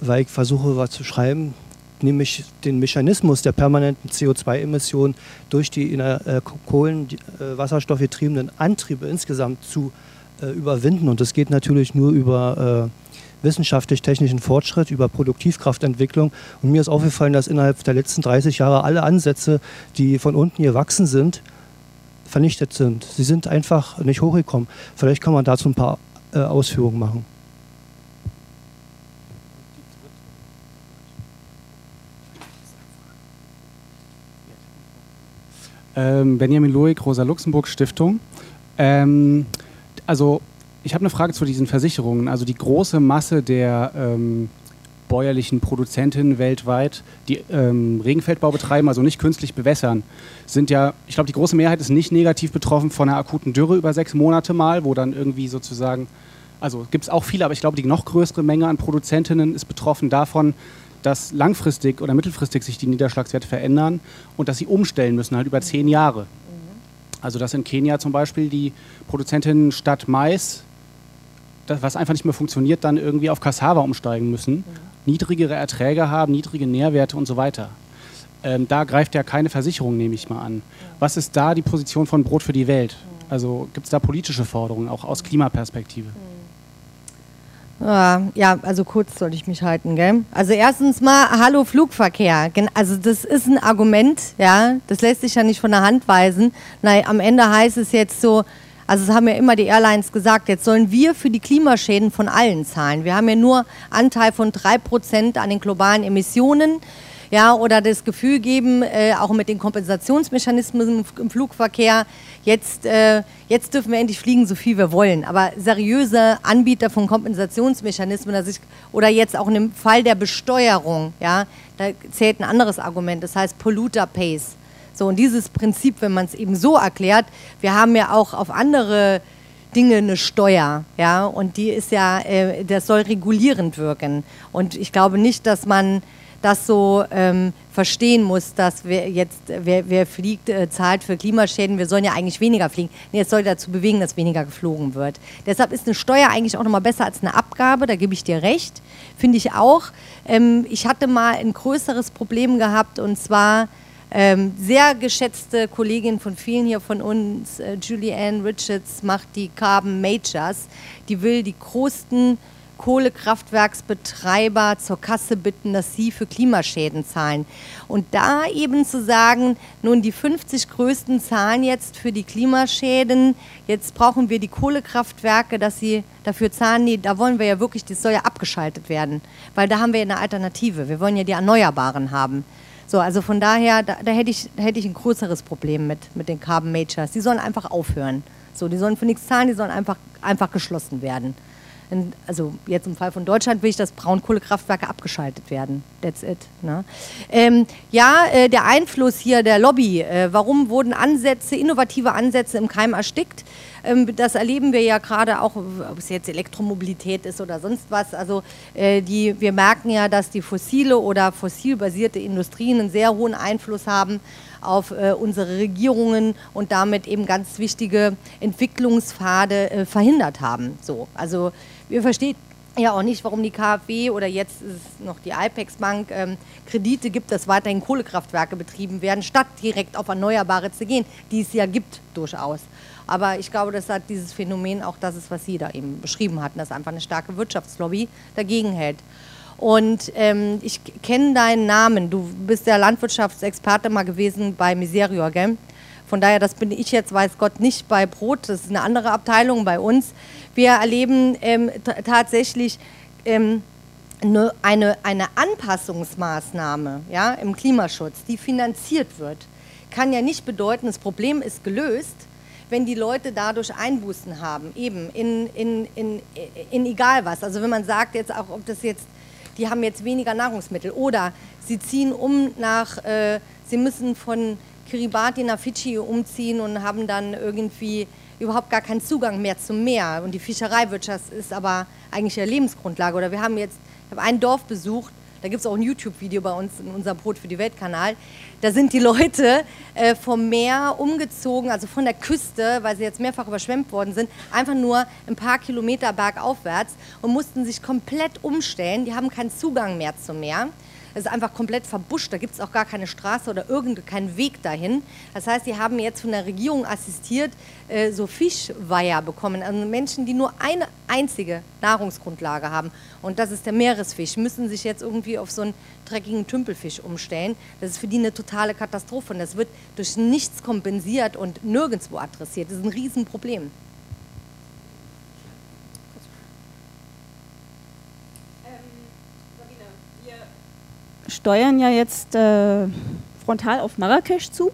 S12: weil ich versuche, was zu schreiben, nämlich den Mechanismus der permanenten CO2-Emissionen durch die in äh, Kohlen, äh, wasserstoffgetriebenen Antriebe insgesamt zu äh, überwinden. Und das geht natürlich nur über äh, wissenschaftlich-technischen Fortschritt, über Produktivkraftentwicklung. Und mir ist aufgefallen, dass innerhalb der letzten 30 Jahre alle Ansätze, die von unten gewachsen sind, vernichtet sind. Sie sind einfach nicht hochgekommen. Vielleicht kann man dazu ein paar äh, Ausführungen machen.
S13: Ähm, Benjamin Loik, Rosa-Luxemburg-Stiftung. Ähm, also ich habe eine Frage zu diesen Versicherungen. Also die große Masse der ähm, bäuerlichen Produzentinnen weltweit, die ähm, Regenfeldbau betreiben, also nicht künstlich bewässern, sind ja, ich glaube, die große Mehrheit ist nicht negativ betroffen von einer akuten Dürre über sechs Monate mal, wo dann irgendwie sozusagen, also gibt es auch viele, aber ich glaube, die noch größere Menge an Produzentinnen ist betroffen davon, dass langfristig oder mittelfristig sich die Niederschlagswerte verändern und dass sie umstellen müssen, halt über zehn Jahre. Also dass in Kenia zum Beispiel die Produzentinnen statt Mais, das, was einfach nicht mehr funktioniert, dann irgendwie auf Cassava umsteigen müssen, niedrigere Erträge haben, niedrige Nährwerte und so weiter. Ähm, da greift ja keine Versicherung, nehme ich mal an. Was ist da die Position von Brot für die Welt? Also gibt es da politische Forderungen, auch aus Klimaperspektive?
S5: Ja, also kurz soll ich mich halten, gell? Also erstens mal, hallo Flugverkehr. Also das ist ein Argument, ja, das lässt sich ja nicht von der Hand weisen. Nein, am Ende heißt es jetzt so, also das haben ja immer die Airlines gesagt, jetzt sollen wir für die Klimaschäden von allen zahlen. Wir haben ja nur Anteil von 3% an den globalen Emissionen ja, oder das Gefühl geben, äh, auch mit den Kompensationsmechanismen im Flugverkehr, jetzt, äh, jetzt dürfen wir endlich fliegen, so viel wir wollen. Aber seriöse Anbieter von Kompensationsmechanismen ich, oder jetzt auch in dem Fall der Besteuerung, ja, da zählt ein anderes Argument, das heißt Polluter Pays. So, und dieses Prinzip, wenn man es eben so erklärt, wir haben ja auch auf andere Dinge eine Steuer, ja, und die ist ja, äh, das soll regulierend wirken. Und ich glaube nicht, dass man das so ähm, verstehen muss, dass wer jetzt, wer, wer fliegt, äh, zahlt für Klimaschäden. Wir sollen ja eigentlich weniger fliegen. Nee, es soll dazu bewegen, dass weniger geflogen wird. Deshalb ist eine Steuer eigentlich auch nochmal besser als eine Abgabe, da gebe ich dir recht. Finde ich auch. Ähm, ich hatte mal ein größeres Problem gehabt und zwar ähm, sehr geschätzte Kollegin von vielen hier von uns, äh, Julianne Richards, macht die Carbon Majors. Die will die größten Kohlekraftwerksbetreiber zur Kasse bitten, dass sie für Klimaschäden zahlen. Und da eben zu sagen, nun die 50 größten zahlen jetzt für die Klimaschäden, jetzt brauchen wir die Kohlekraftwerke, dass sie dafür zahlen, nee, da wollen wir ja wirklich, das soll ja abgeschaltet werden, weil da haben wir eine Alternative. Wir wollen ja die Erneuerbaren haben. So, also von daher, da, da hätte, ich, hätte ich ein größeres Problem mit, mit den Carbon Majors. Die sollen einfach aufhören. So, die sollen für nichts zahlen, die sollen einfach, einfach geschlossen werden in, also jetzt im Fall von Deutschland will ich, dass Braunkohlekraftwerke abgeschaltet werden. That's it. Ne? Ähm, ja, äh, der Einfluss hier der Lobby. Äh, warum wurden Ansätze, innovative Ansätze im Keim erstickt? Ähm, das erleben wir ja gerade auch, ob es jetzt Elektromobilität ist oder sonst was. Also äh, die, wir merken ja, dass die fossile oder fossilbasierte Industrien einen sehr hohen Einfluss haben auf äh, unsere Regierungen und damit eben ganz wichtige Entwicklungspfade äh, verhindert haben. So, also wir verstehen ja auch nicht, warum die KfW oder jetzt ist es noch die IPEX Bank ähm, Kredite gibt, dass weiterhin Kohlekraftwerke betrieben werden, statt direkt auf Erneuerbare zu gehen, die es ja gibt durchaus. Aber ich glaube, das hat dieses Phänomen auch das ist, was Sie da eben beschrieben hatten, dass einfach eine starke Wirtschaftslobby dagegen hält. Und ähm, ich kenne deinen Namen. Du bist der Landwirtschaftsexperte mal gewesen bei Miserior, gell? Von daher, das bin ich jetzt, weiß Gott, nicht bei Brot. Das ist eine andere Abteilung bei uns. Wir erleben ähm, tatsächlich ähm, eine, eine, eine Anpassungsmaßnahme ja, im Klimaschutz, die finanziert wird, kann ja nicht bedeuten, das Problem ist gelöst, wenn die Leute dadurch Einbußen haben, eben in, in, in, in egal was. Also wenn man sagt jetzt auch, ob das jetzt, die haben jetzt weniger Nahrungsmittel oder sie ziehen um nach, äh, sie müssen von Kiribati nach Fidschi umziehen und haben dann irgendwie überhaupt gar keinen Zugang mehr zum Meer. Und die Fischereiwirtschaft ist aber eigentlich ihre Lebensgrundlage. Oder wir haben jetzt, ich habe ein Dorf besucht, da gibt es auch ein YouTube-Video bei uns in unserem Brot für die Welt-Kanal. Da sind die Leute äh, vom Meer umgezogen, also von der Küste, weil sie jetzt mehrfach überschwemmt worden sind, einfach nur ein paar Kilometer bergaufwärts und mussten sich komplett umstellen. Die haben keinen Zugang mehr zum Meer. Es ist einfach komplett verbuscht, da gibt es auch gar keine Straße oder irgendeinen Weg dahin. Das heißt, die haben jetzt von der Regierung assistiert äh, so Fischweiher bekommen. Also Menschen, die nur eine einzige Nahrungsgrundlage haben und das ist der Meeresfisch, müssen sich jetzt irgendwie auf so einen dreckigen Tümpelfisch umstellen. Das ist für die eine totale Katastrophe und das wird durch nichts kompensiert und nirgendwo adressiert. Das ist ein Riesenproblem.
S4: Steuern ja jetzt äh, frontal auf Marrakesch zu.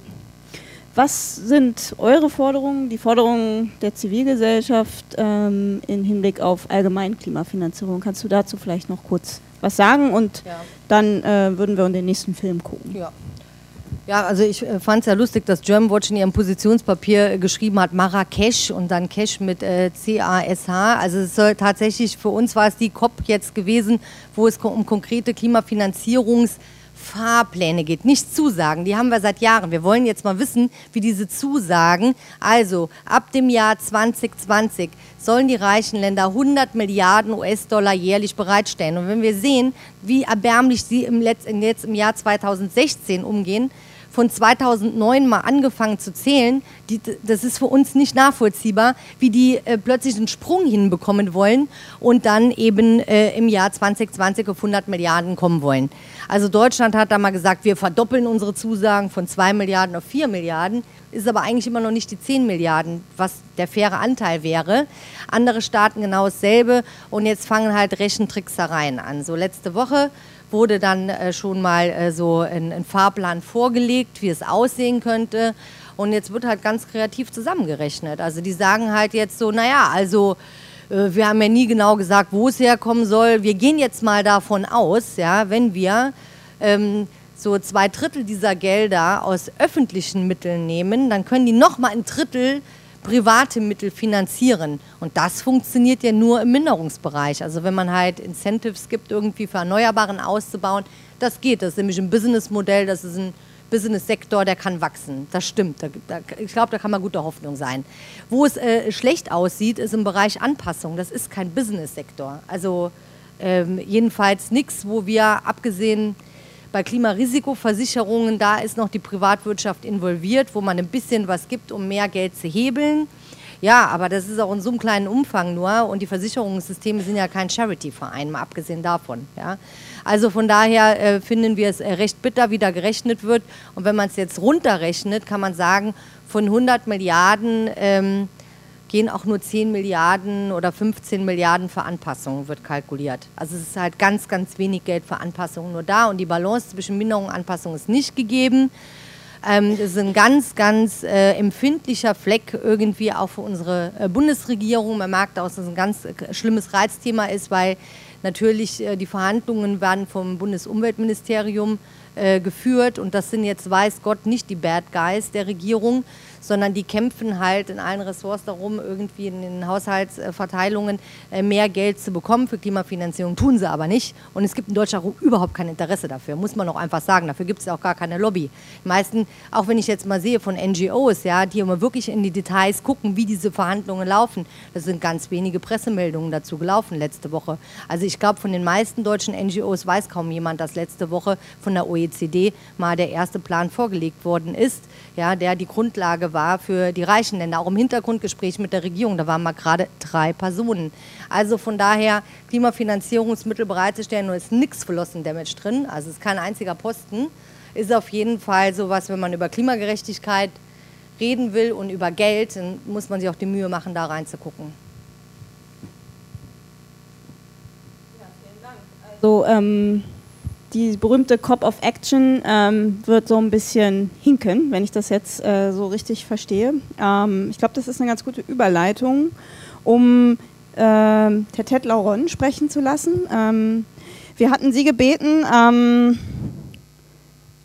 S4: Was sind eure Forderungen, die Forderungen der Zivilgesellschaft ähm, im Hinblick auf allgemeine Klimafinanzierung? Kannst du dazu vielleicht noch kurz was sagen und ja. dann äh, würden wir in den nächsten Film gucken.
S5: Ja. Ja, also ich äh, fand es ja lustig, dass Germanwatch in ihrem Positionspapier äh, geschrieben hat Marrakesch und dann Cash mit äh, C-A-S-H. Also es soll tatsächlich, für uns war es die COP jetzt gewesen, wo es um konkrete Klimafinanzierungs- Fahrpläne geht, nicht Zusagen, die haben wir seit Jahren. Wir wollen jetzt mal wissen, wie diese Zusagen, also ab dem Jahr 2020 sollen die reichen Länder 100 Milliarden US-Dollar jährlich bereitstellen. Und wenn wir sehen, wie erbärmlich sie im Letz-, jetzt im Jahr 2016 umgehen, von 2009 mal angefangen zu zählen, die, das ist für uns nicht nachvollziehbar, wie die äh, plötzlich einen Sprung hinbekommen wollen und dann eben äh, im Jahr 2020 auf 100 Milliarden kommen wollen. Also Deutschland hat da mal gesagt, wir verdoppeln unsere Zusagen von 2 Milliarden auf 4 Milliarden, ist aber eigentlich immer noch nicht die 10 Milliarden, was der faire Anteil wäre. Andere Staaten genau dasselbe und jetzt fangen halt Rechentricksereien an. So letzte Woche wurde dann äh, schon mal äh, so ein, Fahrplan vorgelegt, wie es aussehen könnte. Und jetzt wird halt ganz kreativ zusammengerechnet. Also die sagen halt jetzt so, naja, also äh, wir haben ja nie genau gesagt, wo es herkommen soll. Wir gehen jetzt mal davon aus, ja, wenn wir ähm, so zwei Drittel dieser Gelder aus öffentlichen Mitteln nehmen, dann können die noch mal ein Drittel private Mittel finanzieren. Und das funktioniert ja nur im Minderungsbereich. Also wenn man halt Incentives gibt, irgendwie für Erneuerbaren auszubauen, Das geht, das ist nämlich ein Businessmodell, das ist ein Business-Sektor, der kann wachsen. Das stimmt. Da, da, ich glaube, da kann man gute Hoffnung sein. Wo es äh, schlecht aussieht, ist im Bereich Anpassung. Das ist kein Business-Sektor. Also ähm, jedenfalls nichts, wo wir abgesehen bei Klimarisikoversicherungen, da ist noch die Privatwirtschaft involviert, wo man ein bisschen was gibt, um mehr Geld zu hebeln. Ja, aber das ist auch in so einem kleinen Umfang nur und die Versicherungssysteme sind ja kein Charity-Verein, mal abgesehen davon. Ja. Also von daher äh, finden wir es äh, recht bitter, wie da gerechnet wird. Und wenn man es jetzt runterrechnet, kann man sagen, von 100 Milliarden ähm, gehen auch nur 10 Milliarden oder 15 Milliarden für Anpassungen, wird kalkuliert. Also es ist halt ganz, ganz wenig Geld für Anpassungen nur da und die Balance zwischen Minderung und Anpassung ist nicht gegeben. Ähm, das ist ein ganz, ganz äh, empfindlicher Fleck irgendwie auch für unsere äh, Bundesregierung. Man merkt auch, dass es ein ganz äh, schlimmes Reizthema ist, weil natürlich äh, die Verhandlungen werden vom Bundesumweltministerium äh, geführt und das sind jetzt, weiß Gott, nicht die Bad Guys der Regierung, sondern die kämpfen halt in allen Ressorts darum, irgendwie in den Haushaltsverteilungen äh, mehr Geld zu bekommen für Klimafinanzierung. Tun sie aber nicht. Und es gibt in Deutschland überhaupt kein Interesse dafür, muss man auch einfach sagen. Dafür gibt es auch gar keine Lobby. Die meisten, auch wenn ich jetzt mal sehe von NGOs, ja, die immer wirklich in die Details gucken, wie diese Verhandlungen laufen, da sind ganz wenige Pressemeldungen dazu gelaufen letzte Woche. Also ich glaube, von den meisten deutschen NGOs weiß kaum jemand, dass letzte Woche von der OECD mal der erste Plan vorgelegt worden ist, ja, der die Grundlage war für die reichen Länder. Auch im Hintergrundgespräch mit der Regierung, da waren mal gerade drei Personen. Also von daher Klimafinanzierungsmittel bereitzustellen, nur ist nichts für Loss Damage drin, also ist kein einziger Posten, ist auf jeden Fall sowas, wenn man über Klimagerechtigkeit reden will und über Geld, dann muss man sich auch die Mühe machen, da reinzugucken.
S4: So, ähm, die berühmte Cop of Action ähm, wird so ein bisschen hinken, wenn ich das jetzt äh, so richtig verstehe. Ähm, ich glaube, das ist eine ganz gute Überleitung, um äh, Tetet Lauron sprechen zu lassen. Ähm, wir hatten Sie gebeten, ähm,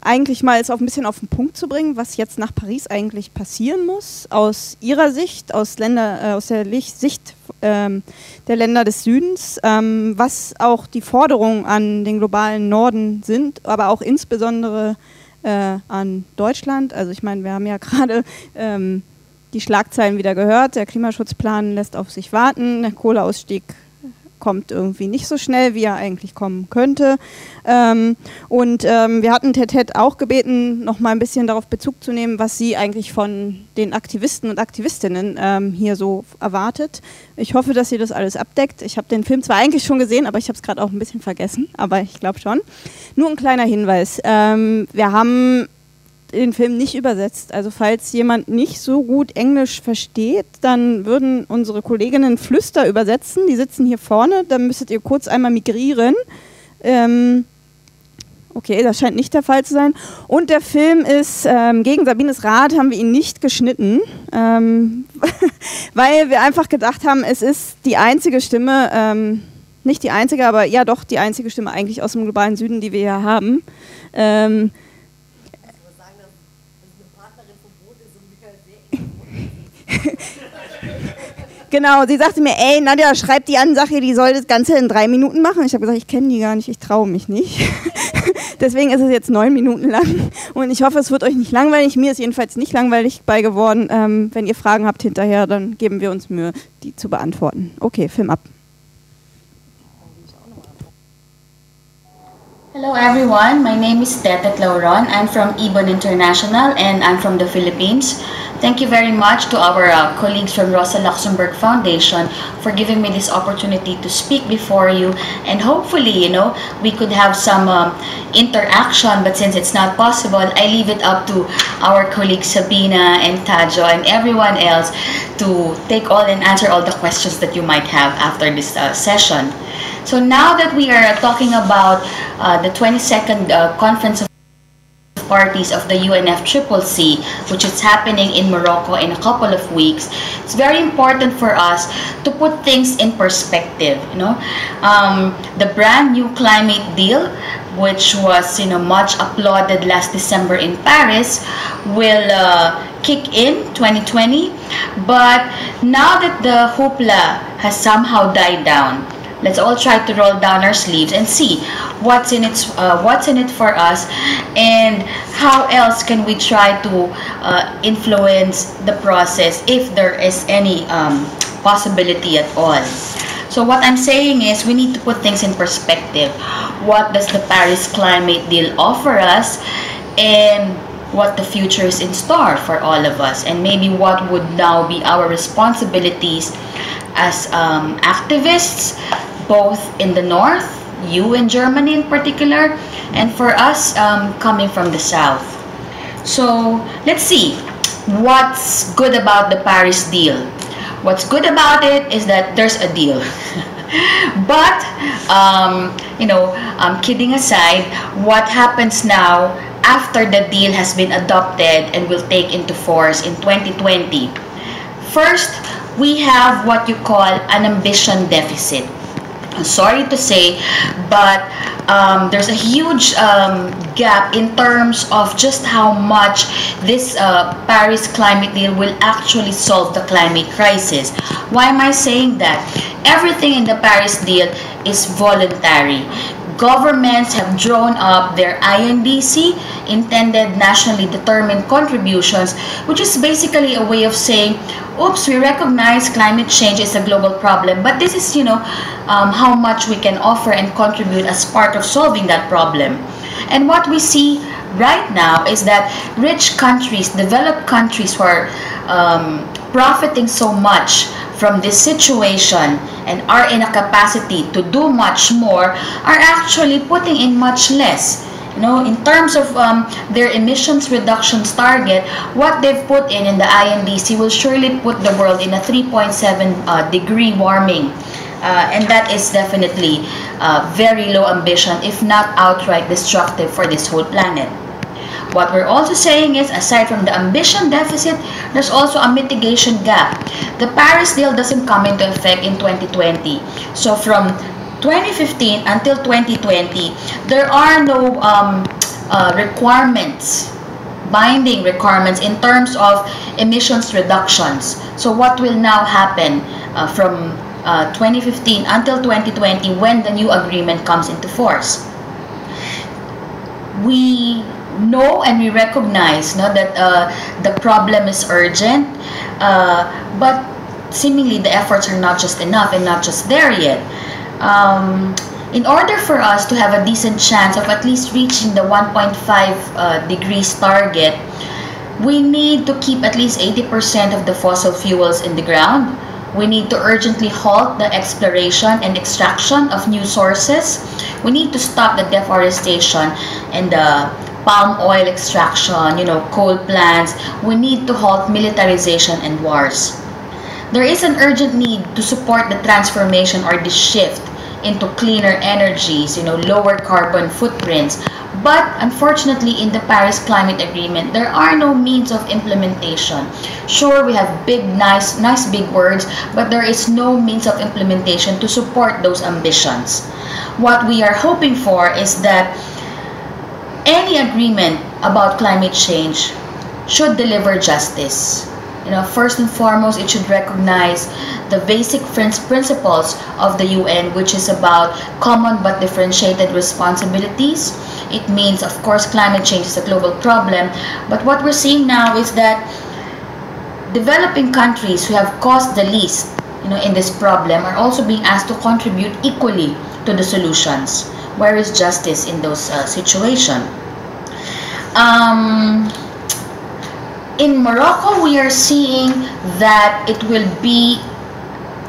S4: eigentlich mal es auf ein bisschen auf den Punkt zu bringen, was jetzt nach Paris eigentlich passieren muss, aus Ihrer Sicht, aus, Länder, äh, aus der Sicht ähm, der Länder des Südens, ähm, was auch die Forderungen an den globalen Norden sind, aber auch insbesondere äh, an Deutschland. Also ich meine, wir haben ja gerade ähm, die Schlagzeilen wieder gehört, der Klimaschutzplan lässt auf sich warten, der Kohleausstieg kommt irgendwie nicht so schnell, wie er eigentlich kommen könnte. Ähm, und ähm, wir hatten Ted auch gebeten, noch mal ein bisschen darauf Bezug zu nehmen, was sie eigentlich von den Aktivisten und Aktivistinnen ähm, hier so erwartet. Ich hoffe, dass sie das alles abdeckt. Ich habe den Film zwar eigentlich schon gesehen, aber ich habe es gerade auch ein bisschen vergessen, aber ich glaube schon. Nur ein kleiner Hinweis. Ähm, wir haben den Film nicht übersetzt. Also falls jemand nicht so gut Englisch versteht, dann würden unsere Kolleginnen Flüster übersetzen. Die sitzen hier vorne. Dann müsstet ihr kurz einmal migrieren. Ähm okay, das scheint nicht der Fall zu sein. Und der Film ist, ähm, gegen Sabines Rat haben wir ihn nicht geschnitten, ähm, weil wir einfach gedacht haben, es ist die einzige Stimme, ähm, nicht die einzige, aber ja doch die einzige Stimme eigentlich aus dem globalen Süden, die wir hier haben. Ähm, genau, sie sagte mir, ey, Nadja, schreib die Ansage, die soll das Ganze in drei Minuten machen. Ich habe gesagt, ich kenne die gar nicht, ich traue mich nicht. Deswegen ist es jetzt neun Minuten lang und ich hoffe, es wird euch nicht langweilig. Mir ist jedenfalls nicht langweilig bei geworden. Ähm, wenn ihr Fragen habt hinterher, dann geben wir uns Mühe, die zu beantworten. Okay, Film ab.
S3: Hello everyone, my name is Tetet Lauron. I'm from Ibon International and I'm from the Philippines. Thank you very much to our uh, colleagues from Rosa Luxemburg Foundation for giving me this opportunity to speak before you and hopefully, you know, we could have some um, interaction but since it's not possible, I leave it up to our colleagues Sabina and Tajo and everyone else to take all and answer all the questions that you might have after this uh, session. So now that we are talking about uh, the 22nd uh, Conference of parties of the UNFCCC, which is happening in Morocco in a couple of weeks, it's very important for us to put things in perspective. You know, um, the brand new climate deal, which was you know much applauded last December in Paris, will uh, kick in 2020. But now that the hoopla has somehow died down, let's all try to roll down our sleeves and see what's in it uh, what's in it for us and how else can we try to uh, influence the process if there is any um, possibility at all. So what i'm saying is we need to put things in perspective. What does the paris climate deal offer us and what the future is in store for all of us? And maybe what would now be our responsibilities as um, activists both in the north, you in Germany in particular, and for us um, coming from the south. So let's see what's good about the Paris deal. What's good about it is that there's a deal. but, um, you know, um, kidding aside, what happens now after the deal has been adopted and will take into force in 2020? First, we have what you call an ambition deficit sorry to say, but um, there's a huge um, gap in terms of just how much this uh, Paris climate deal will actually solve the climate crisis. Why am I saying that? Everything in the Paris deal is voluntary governments have drawn up their INDC, intended nationally determined contributions, which is basically a way of saying, oops, we recognize climate change is a global problem, but this is, you know, um, how much we can offer and contribute as part of solving that problem. And what we see right now is that rich countries, developed countries who are um, profiting so much from this situation and are in a capacity to do much more are actually putting in much less. You know in terms of um, their emissions reductions target what they've put in in the indc will surely put the world in a 3.7 uh, degree warming. Uh, and that is definitely uh, very low ambition if not outright destructive for this whole planet what we're also saying is, aside from the ambition deficit, there's also a mitigation gap. The Paris deal doesn't come into effect in 2020. So from 2015 until 2020, there are no um, uh, requirements, binding requirements in terms of emissions reductions. So what will now happen uh, from uh, 2015 until 2020 when the new agreement comes into force? We know and we recognize no, that uh, the problem is urgent, uh, but seemingly the efforts are not just enough and not just there yet. Um, in order for us to have a decent chance of at least reaching the 1.5 uh, degrees target, we need to keep at least 80% of the fossil fuels in the ground. We need to urgently halt the exploration and extraction of new sources. We need to stop the deforestation and the palm oil extraction, you know, coal plants, we need to halt militarization and wars. There is an urgent need to support the transformation or the shift into cleaner energies, you know, lower carbon footprints. But unfortunately, in the Paris Climate Agreement, there are no means of implementation. Sure, we have big, nice, nice big words, but there is no means of implementation to support those ambitions. What we are hoping for is that any agreement about climate change should deliver justice. You know, first and foremost, it should recognize the basic principles of the UN, which is about common but differentiated responsibilities. It means, of course, climate change is a global problem, but what we're seeing now is that developing countries who have caused the least, you know, in this problem are also being asked to contribute equally to the solutions. Where is justice in those uh, situations? Um, in Morocco, we are seeing that it will be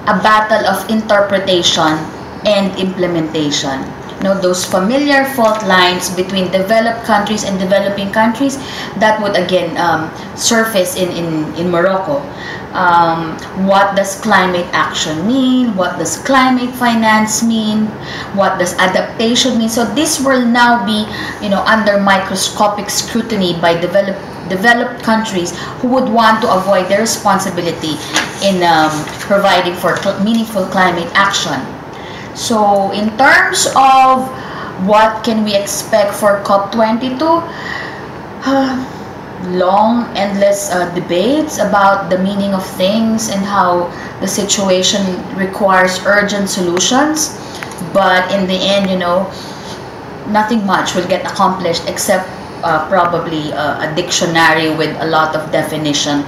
S3: a battle of interpretation and implementation. Know, those familiar fault lines between developed countries and developing countries that would again um, surface in, in, in Morocco. Um, what does climate action mean? What does climate finance mean? What does adaptation mean? So this will now be, you know, under microscopic scrutiny by developed developed countries who would want to avoid their responsibility in um, providing for cl meaningful climate action. So in terms of what can we expect for COP22, uh, long, endless uh, debates about the meaning of things and how the situation requires urgent solutions. but in the end, you know, nothing much will get accomplished except uh, probably uh, a dictionary with a lot of definition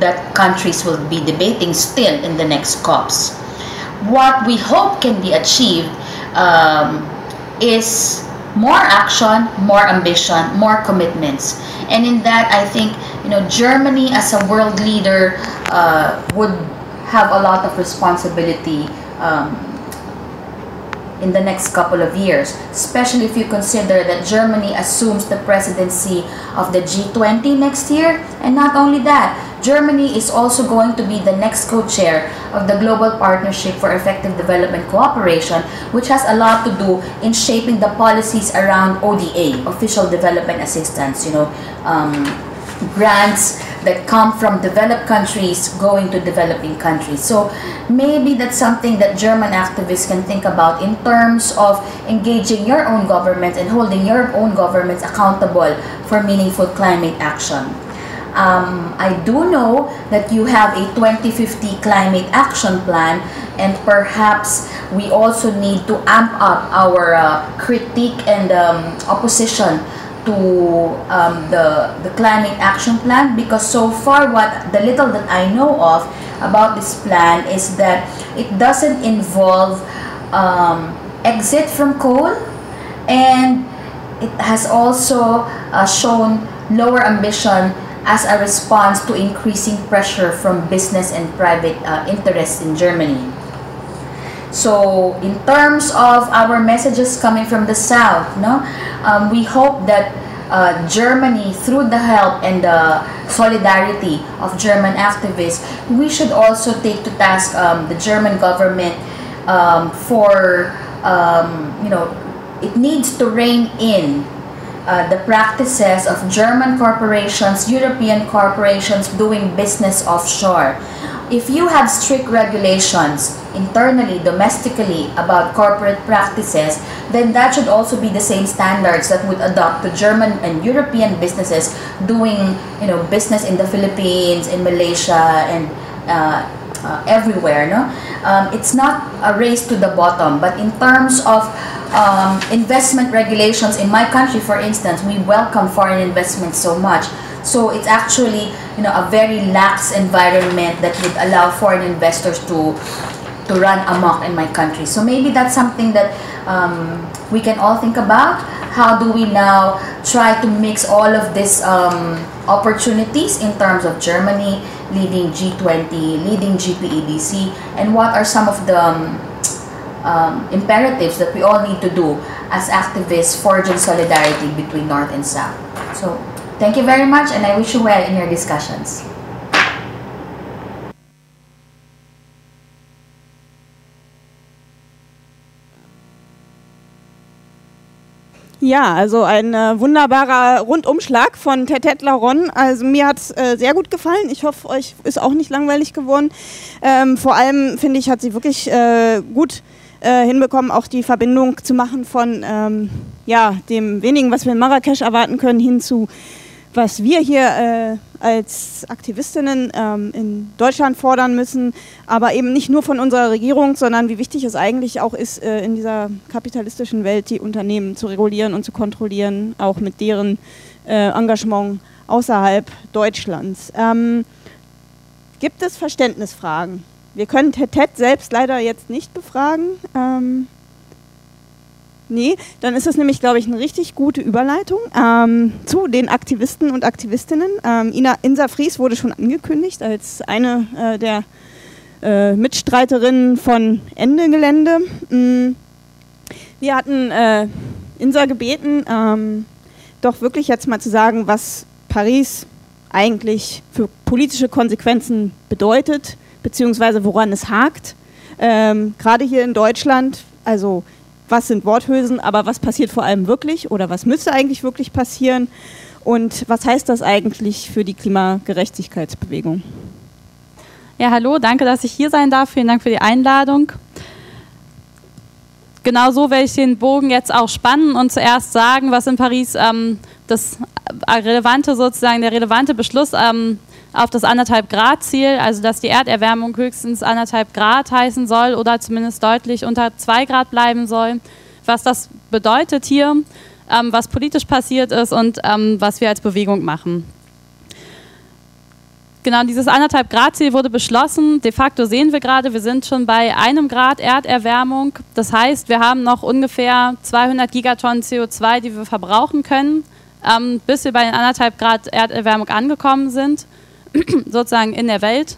S3: that countries will be debating still in the next COPs. What we hope can be achieved um, is more action, more ambition, more commitments. And in that, I think you know Germany as a world leader uh, would have a lot of responsibility um, in the next couple of years, especially if you consider that Germany assumes the presidency of the G20 next year. And not only that, Germany is also going to be the next co-chair of the Global Partnership for Effective Development Cooperation, which has a lot to do in shaping the policies around ODA, Official Development Assistance, you know, um, grants that come from developed countries going to developing countries. So maybe that's something that German activists can think about in terms of engaging your own government and holding your own governments accountable for meaningful climate action. Um, I do know that you have a 2050 climate action plan and perhaps we also need to amp up our uh, critique and um, opposition to um, the, the climate action plan because so far what the little that I know of about this plan is that it doesn't involve um, exit from coal and it has also uh, shown lower ambition as a response to increasing pressure from business and private uh, interests in Germany. So in terms of our messages coming from the south, no, um, we hope that uh, Germany, through the help and the solidarity of German activists, we should also take to task um, the German government um, for, um, you know, it needs to rein in uh, the practices of German corporations, European corporations doing business offshore. If you have strict regulations internally, domestically about corporate practices, then that should also be the same standards that would adopt to German and European businesses doing, you know, business in the Philippines, in Malaysia, and uh, uh, everywhere. No, um, it's not a race to the bottom, but in terms of um, investment regulations in my country, for instance, we welcome foreign investment so much. So it's actually you know a very lax environment that would allow foreign investors to to run amok in my country. So maybe that's something that um, we can all think about. How do we now try to mix all of these um, opportunities in terms of Germany leading G20, leading GPEDC, and what are some of the um, um, imperatives that we all need to do as activists forging solidarity between North and South. So thank you very much and I wish you well in your discussions.
S4: Ja, also ein äh, wunderbarer Rundumschlag von Tetet Laron. Also mir hat es äh, sehr gut gefallen. Ich hoffe, euch ist auch nicht langweilig geworden. Ähm, vor allem finde ich, hat sie wirklich äh, gut äh, hinbekommen, auch die Verbindung zu machen von ähm, ja, dem wenigen, was wir in Marrakesch erwarten können, hin zu was wir hier äh, als Aktivistinnen ähm, in Deutschland fordern müssen, aber eben nicht nur von unserer Regierung, sondern wie wichtig es eigentlich auch ist, äh, in dieser kapitalistischen Welt die Unternehmen zu regulieren und zu kontrollieren, auch mit deren äh, Engagement außerhalb Deutschlands. Ähm, gibt es Verständnisfragen? Wir können Ted selbst leider jetzt nicht befragen. Ähm, Nee, dann ist das nämlich, glaube ich, eine richtig gute Überleitung ähm, zu den Aktivisten und Aktivistinnen. Ähm, Ina, Insa Fries wurde schon angekündigt als eine äh, der äh, Mitstreiterinnen von Ende Gelände. Mhm. Wir hatten äh, Insa gebeten, ähm, doch wirklich jetzt mal zu sagen, was Paris eigentlich für politische Konsequenzen bedeutet, beziehungsweise woran es hakt. Ähm, Gerade hier in Deutschland, also was sind Worthülsen, aber was passiert vor allem wirklich oder was müsste eigentlich wirklich passieren und was heißt das eigentlich für die Klimagerechtigkeitsbewegung?
S14: Ja, hallo, danke, dass ich hier sein darf. Vielen Dank für die Einladung. Genau so werde ich den Bogen jetzt auch spannen und zuerst sagen, was in Paris ähm, das relevante sozusagen der relevante Beschluss ähm, auf das anderthalb Grad Ziel, also dass die Erderwärmung höchstens anderthalb Grad heißen soll oder zumindest deutlich unter zwei Grad bleiben soll. Was das bedeutet hier, ähm, was politisch passiert ist und ähm, was wir als Bewegung machen. Genau, dieses anderthalb Grad Ziel wurde beschlossen. De facto sehen wir gerade, wir sind schon bei einem Grad Erderwärmung. Das heißt, wir haben noch ungefähr 200 Gigatonnen CO2, die wir verbrauchen können, ähm, bis wir bei den anderthalb Grad Erderwärmung angekommen sind, sozusagen in der Welt.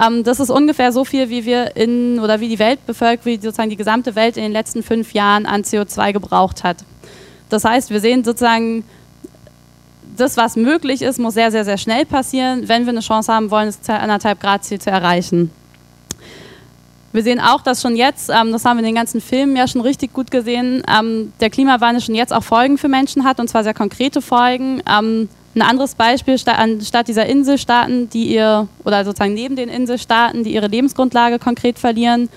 S14: Ähm, das ist ungefähr so viel, wie wir in oder wie die Weltbevölkerung, wie sozusagen die gesamte Welt in den letzten fünf Jahren an CO2 gebraucht hat. Das heißt, wir sehen sozusagen das, was möglich ist, muss sehr, sehr, sehr schnell passieren, wenn wir eine Chance haben wollen, das anderthalb Grad Ziel zu erreichen. Wir sehen auch, dass schon jetzt, ähm, das haben wir in den ganzen Filmen ja schon richtig gut gesehen, ähm, der Klimawandel schon jetzt auch Folgen für Menschen hat und zwar sehr konkrete Folgen. Ähm, ein anderes Beispiel, statt dieser Inselstaaten, die ihr, oder sozusagen neben den Inselstaaten, die ihre Lebensgrundlage konkret verlieren,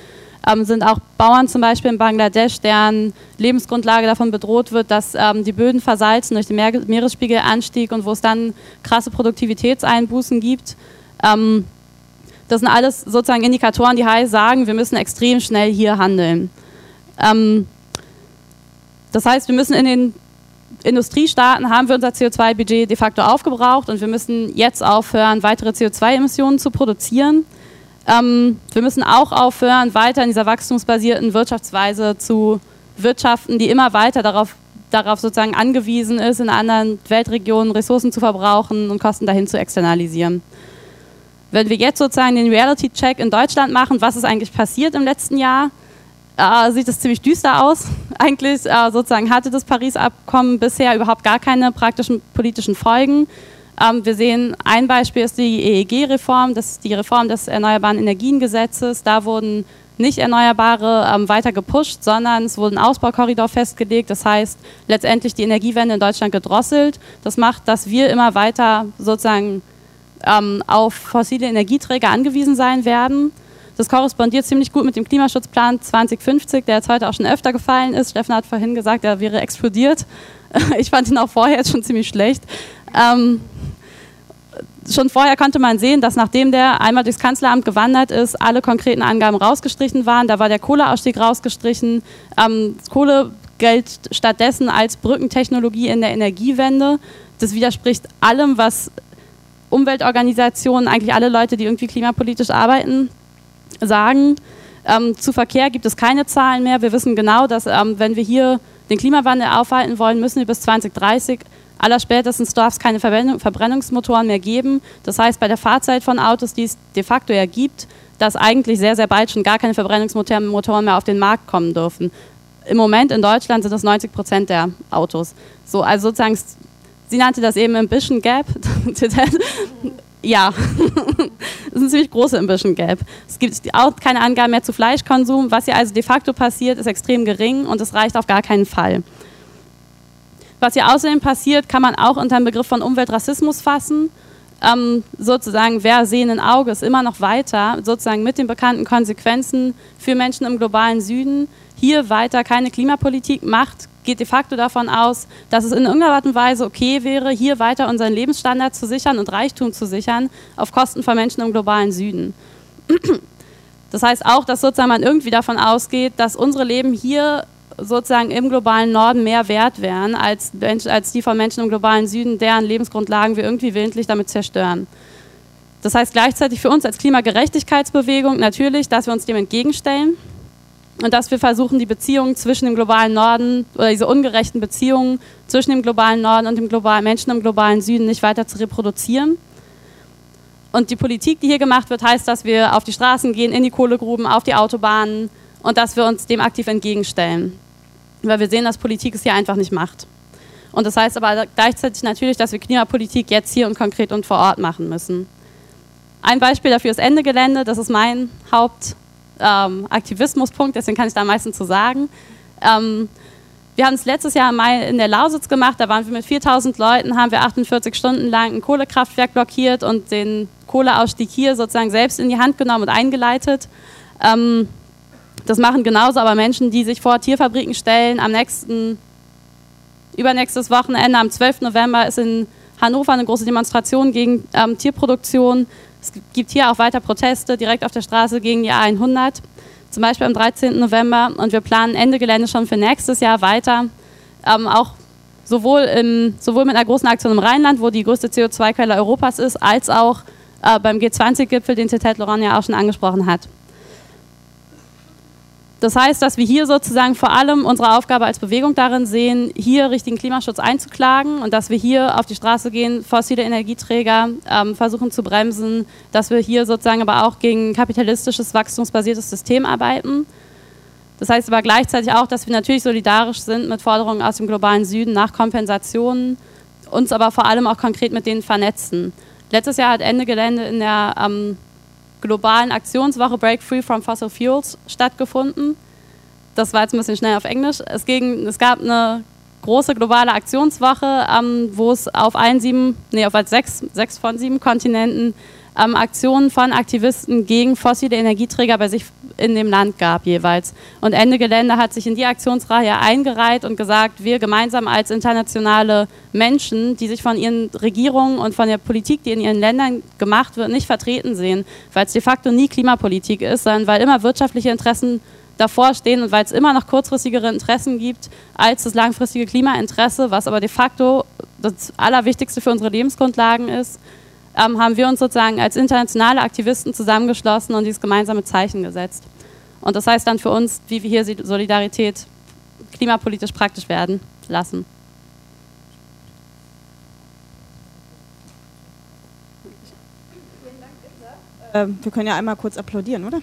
S14: ähm, sind auch Bauern zum Beispiel in Bangladesch, deren Lebensgrundlage davon bedroht wird, dass ähm, die Böden versalzen durch den Meer Meeresspiegelanstieg und wo es dann krasse Produktivitätseinbußen gibt. Ähm, das sind alles sozusagen Indikatoren, die heißt, sagen, wir müssen extrem schnell hier handeln. Ähm, das heißt, wir müssen in den Industriestaaten haben wir unser CO2-Budget de facto aufgebraucht und wir müssen jetzt aufhören, weitere CO2-Emissionen zu produzieren. Ähm, wir müssen auch aufhören, weiter in dieser wachstumsbasierten Wirtschaftsweise zu wirtschaften, die immer weiter darauf, darauf sozusagen angewiesen ist, in anderen Weltregionen Ressourcen zu verbrauchen und Kosten dahin zu externalisieren. Wenn wir jetzt sozusagen den Reality-Check in Deutschland machen, was ist eigentlich passiert im letzten Jahr, äh, sieht es ziemlich düster aus. Eigentlich äh, sozusagen hatte das Paris-Abkommen bisher überhaupt gar keine praktischen politischen Folgen. Ähm, wir sehen, ein Beispiel ist die EEG-Reform, das ist die Reform des Erneuerbaren Energiengesetzes. Da wurden nicht Erneuerbare ähm, weiter gepusht, sondern es wurde ein Ausbaukorridor festgelegt. Das heißt, letztendlich die Energiewende in Deutschland gedrosselt. Das macht, dass wir immer weiter sozusagen ähm, auf fossile Energieträger angewiesen sein werden. Das korrespondiert ziemlich gut mit dem Klimaschutzplan 2050, der jetzt heute auch schon öfter gefallen ist. Steffen hat vorhin gesagt, er wäre explodiert. Ich fand ihn auch vorher jetzt schon ziemlich schlecht. Ähm, schon vorher konnte man sehen, dass nachdem der einmal durchs Kanzleramt gewandert ist, alle konkreten Angaben rausgestrichen waren. Da war der Kohleausstieg rausgestrichen. Ähm, Kohle gilt stattdessen als Brückentechnologie in der Energiewende. Das widerspricht allem, was Umweltorganisationen, eigentlich alle Leute, die irgendwie klimapolitisch arbeiten, sagen. Ähm, zu Verkehr gibt es keine Zahlen mehr. Wir wissen genau, dass ähm, wenn wir hier den Klimawandel aufhalten wollen, müssen wir bis 2030 Allerspätestens darf es keine Verbrennungsmotoren mehr geben. Das heißt, bei der Fahrzeit von Autos, die es de facto ja gibt, dass eigentlich sehr, sehr bald schon gar keine Verbrennungsmotoren mehr auf den Markt kommen dürfen. Im Moment in Deutschland sind das 90 Prozent der Autos. So, also sozusagen, sie nannte das eben Ambition Gap. ja, ist ein ziemlich große Ambition Gap. Es gibt auch keine Angaben mehr zu Fleischkonsum. Was hier also de facto passiert, ist extrem gering und es reicht auf gar keinen Fall. Was hier außerdem passiert, kann man auch unter dem Begriff von Umweltrassismus fassen. Ähm, sozusagen, wer sehenden Auges immer noch weiter, sozusagen mit den bekannten Konsequenzen für Menschen im globalen Süden, hier weiter keine Klimapolitik macht, geht de facto davon aus, dass es in irgendeiner Art und Weise okay wäre, hier weiter unseren Lebensstandard zu sichern und Reichtum zu sichern, auf Kosten von Menschen im globalen Süden. Das heißt auch, dass sozusagen man irgendwie davon ausgeht, dass unsere Leben hier sozusagen im globalen Norden mehr wert wären als, als die von Menschen im globalen Süden, deren Lebensgrundlagen wir irgendwie willentlich damit zerstören. Das heißt gleichzeitig für uns als Klimagerechtigkeitsbewegung natürlich, dass wir uns dem entgegenstellen und dass wir versuchen, die Beziehungen zwischen dem globalen Norden oder diese ungerechten Beziehungen zwischen dem globalen Norden und dem globalen Menschen im globalen Süden nicht weiter zu reproduzieren. Und die Politik, die hier gemacht wird, heißt, dass wir auf die Straßen gehen, in die Kohlegruben, auf die Autobahnen und dass wir uns dem aktiv entgegenstellen weil wir sehen, dass Politik es hier einfach nicht macht. Und das heißt aber gleichzeitig natürlich, dass wir Klimapolitik jetzt hier und konkret und vor Ort machen müssen. Ein Beispiel dafür ist Ende Gelände, das ist mein Hauptaktivismuspunkt, ähm, deswegen kann ich da am meisten zu sagen. Ähm, wir haben es letztes Jahr im Mai in der Lausitz gemacht, da waren wir mit 4000 Leuten, haben wir 48 Stunden lang ein Kohlekraftwerk blockiert und den Kohleausstieg hier sozusagen selbst in die Hand genommen und eingeleitet. Ähm, das machen genauso aber Menschen, die sich vor Tierfabriken stellen. Am nächsten, übernächstes Wochenende, am 12. November, ist in Hannover eine große Demonstration gegen ähm, Tierproduktion. Es gibt hier auch weiter Proteste direkt auf der Straße gegen die A100, zum Beispiel am 13. November. Und wir planen Ende Gelände schon für nächstes Jahr weiter. Ähm, auch sowohl, im, sowohl mit einer großen Aktion im Rheinland, wo die größte CO2-Quelle Europas ist, als auch äh, beim G20-Gipfel, den Tetet Laurent ja auch schon angesprochen hat. Das heißt, dass wir hier sozusagen vor allem unsere Aufgabe als Bewegung darin sehen, hier richtigen Klimaschutz einzuklagen und dass wir hier auf die Straße gehen, fossile Energieträger ähm, versuchen zu bremsen, dass wir hier sozusagen aber auch gegen kapitalistisches, wachstumsbasiertes System arbeiten. Das heißt aber gleichzeitig auch, dass wir natürlich solidarisch sind mit Forderungen aus dem globalen Süden nach Kompensationen, uns aber vor allem auch konkret mit denen vernetzen. Letztes Jahr hat Ende Gelände in der ähm, globalen Aktionswoche Break Free from Fossil Fuels stattgefunden. Das war jetzt ein bisschen schnell auf Englisch. Es, ging, es gab eine große globale Aktionswoche, ähm, wo es auf allen sieben, nee, auf sechs, sechs von sieben Kontinenten ähm, Aktionen von Aktivisten gegen fossile Energieträger bei sich in dem Land gab jeweils. Und Ende Gelände hat sich in die Aktionsreihe eingereiht und gesagt, wir gemeinsam als internationale Menschen, die sich von ihren Regierungen und von der Politik, die in ihren Ländern gemacht wird, nicht vertreten sehen, weil es de facto nie Klimapolitik ist, sondern weil immer wirtschaftliche Interessen davor stehen und weil es immer noch kurzfristigere Interessen gibt als das langfristige Klimainteresse, was aber de facto das Allerwichtigste für unsere Lebensgrundlagen ist ähm, haben wir uns sozusagen als internationale Aktivisten zusammengeschlossen und dieses gemeinsame Zeichen gesetzt. Und das heißt dann für uns, wie wir hier Solidarität klimapolitisch praktisch werden lassen.
S4: Ähm, wir können ja einmal kurz applaudieren, oder?